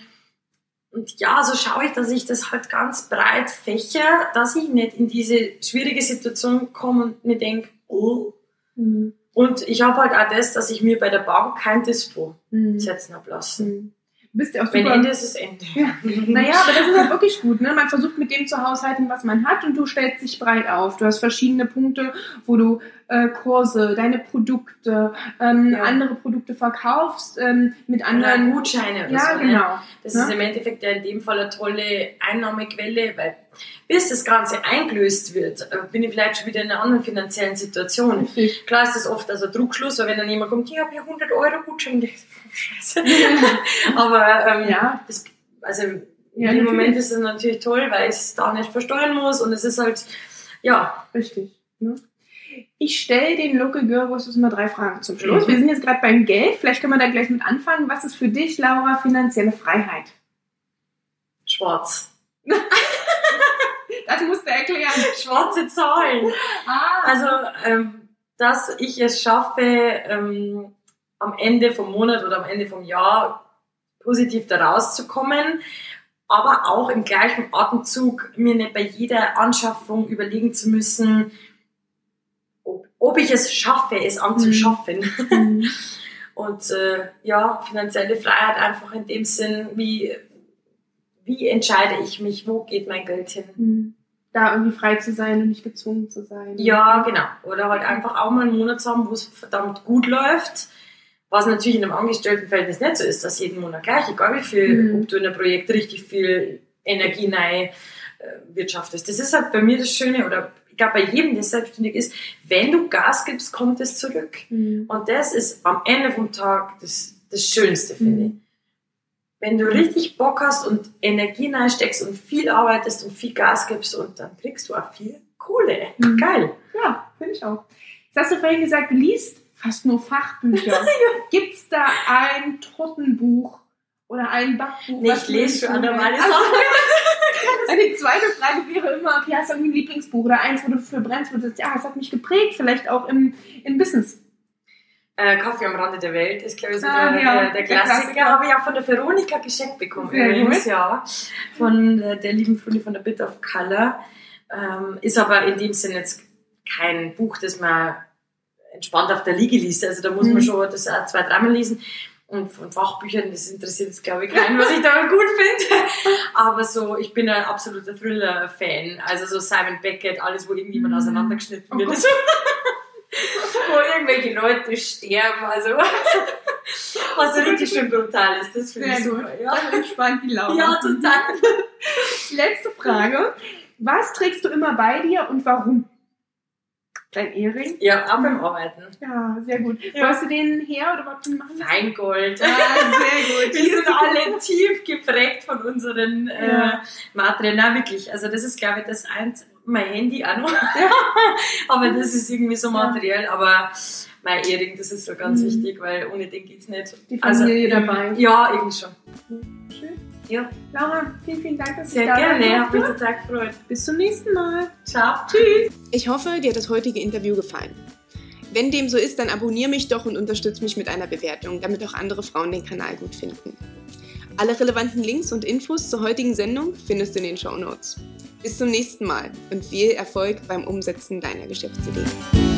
Speaker 3: Und ja, so schaue ich, dass ich das halt ganz breit fächer, dass ich nicht in diese schwierige Situation komme und mir denke, oh, mhm. Und ich habe halt auch das, dass ich mir bei der Bank kein Dispo mhm. setzen habe lassen. Mhm.
Speaker 2: Bist ja auch
Speaker 3: super. Wenn Ende ist es Ende.
Speaker 2: Ja. Naja, aber das ist halt wirklich gut. Ne? Man versucht mit dem zu haushalten, was man hat und du stellst dich breit auf. Du hast verschiedene Punkte, wo du äh, Kurse, deine Produkte, ähm, ja. andere Produkte verkaufst ähm, mit anderen.
Speaker 3: Oder Gutscheine oder
Speaker 2: ja,
Speaker 3: so. Ne?
Speaker 2: genau.
Speaker 3: Das ne? ist im Endeffekt ja in dem Fall eine tolle Einnahmequelle, weil bis das Ganze eingelöst wird, äh, bin ich vielleicht schon wieder in einer anderen finanziellen Situation. Klar ist das oft also Druckschluss, weil wenn dann jemand kommt, ich habe hier 100 Euro Gutschein, scheiße. Aber ähm, ja. das, also ja, dem Moment ist es natürlich toll, weil ich es da nicht versteuern muss und es ist halt, ja.
Speaker 2: Richtig. Ne? Ich stelle den Local Girl Voices immer drei Fragen zum Schluss. Mhm. Wir sind jetzt gerade beim Geld. Vielleicht können wir da gleich mit anfangen. Was ist für dich, Laura, finanzielle Freiheit?
Speaker 3: Schwarz.
Speaker 2: das musst du erklären.
Speaker 3: Schwarze Zahlen. Ah. Also, ähm, dass ich es schaffe, ähm, am Ende vom Monat oder am Ende vom Jahr positiv da rauszukommen, aber auch im gleichen Atemzug mir nicht bei jeder Anschaffung überlegen zu müssen, ob, ob ich es schaffe, es anzuschaffen. Mhm. Und äh, ja, finanzielle Freiheit einfach in dem Sinn, wie, wie entscheide ich mich, wo geht mein Geld hin?
Speaker 2: Mhm. Da irgendwie frei zu sein und nicht gezwungen zu sein.
Speaker 3: Ja, genau. Oder halt einfach auch mal einen Monat zu haben, wo es verdammt gut läuft was natürlich in einem Angestelltenverhältnis nicht so ist, dass jeden Monat gleich, egal wie viel, mhm. ob du in ein Projekt richtig viel Energie rein äh, wirtschaftest. Das ist halt bei mir das Schöne oder ich glaube bei jedem, der selbstständig ist, wenn du Gas gibst, kommt es zurück. Mhm. Und das ist am Ende vom Tag das, das Schönste, finde mhm. ich. Wenn du richtig Bock hast und Energie reinsteckst und viel arbeitest und viel Gas gibst und dann kriegst du auch viel Kohle. Mhm. Geil.
Speaker 2: Ja, finde ich auch. Jetzt hast du vorhin gesagt, du liest fast nur Fachbücher. Gibt es da ein Tortenbuch oder ein Backbuch?
Speaker 3: Nee, ich lese schon normale Sachen.
Speaker 2: Also, die zweite Frage wäre immer, okay, hast du irgendwie ein Lieblingsbuch oder eins, wo du für brennst, wo du sagst, ja, es hat mich geprägt, vielleicht auch im, im Business.
Speaker 3: Äh, Kaffee am Rande der Welt ist, glaube ich, so ah, der, ja, der, der, Klassiker. Klassiker. Habe ich auch von der Veronika geschenkt bekommen Sehr übrigens, ja. Von der, der lieben Freundin von der Bit of Color. Ähm, ist aber in dem Sinne jetzt kein Buch, das man entspannt auf der Liege liest. Also da muss man mhm. schon das auch zwei, dreimal lesen. Und von Fachbüchern, das interessiert jetzt glaube ich keinen, was ich da gut finde. Aber so, ich bin ein absoluter Thriller-Fan. Also so Simon Beckett, alles, wo irgendjemand mhm. auseinandergeschnitten oh wird. Also, wo irgendwelche Leute sterben. Also was richtig schön brutal ist. Das finde ich super.
Speaker 2: Ja. Entspannt die Laune.
Speaker 3: Ja, total.
Speaker 2: Letzte Frage. Was trägst du immer bei dir und warum? Dein Ehering?
Speaker 3: Ja, auch beim Arbeiten.
Speaker 2: Ja, sehr gut. Ja. Wo hast du den her oder was machen?
Speaker 3: Feingold.
Speaker 2: Ja, sehr gut.
Speaker 3: Wir sind alle tief geprägt von unseren äh, ja. äh, Materialien. Na, wirklich. Also das ist, glaube ich, das eins, mein Handy auch noch. Ja. aber das ist irgendwie so materiell. Aber mein Ehering, das ist so ganz mhm. wichtig, weil ohne den geht es nicht.
Speaker 2: Die Familie also, dabei.
Speaker 3: Ja, irgendwie schon.
Speaker 2: Schön.
Speaker 3: Ja.
Speaker 2: Laura, vielen, vielen Dank, dass
Speaker 3: Sehr
Speaker 2: du da
Speaker 3: gerne, hat mich total gefreut.
Speaker 2: Bis zum nächsten Mal.
Speaker 3: Ciao.
Speaker 2: Tschüss.
Speaker 1: Ich hoffe, dir hat das heutige Interview gefallen. Wenn dem so ist, dann abonniere mich doch und unterstütze mich mit einer Bewertung, damit auch andere Frauen den Kanal gut finden. Alle relevanten Links und Infos zur heutigen Sendung findest du in den Show Notes. Bis zum nächsten Mal und viel Erfolg beim Umsetzen deiner Geschäftsidee.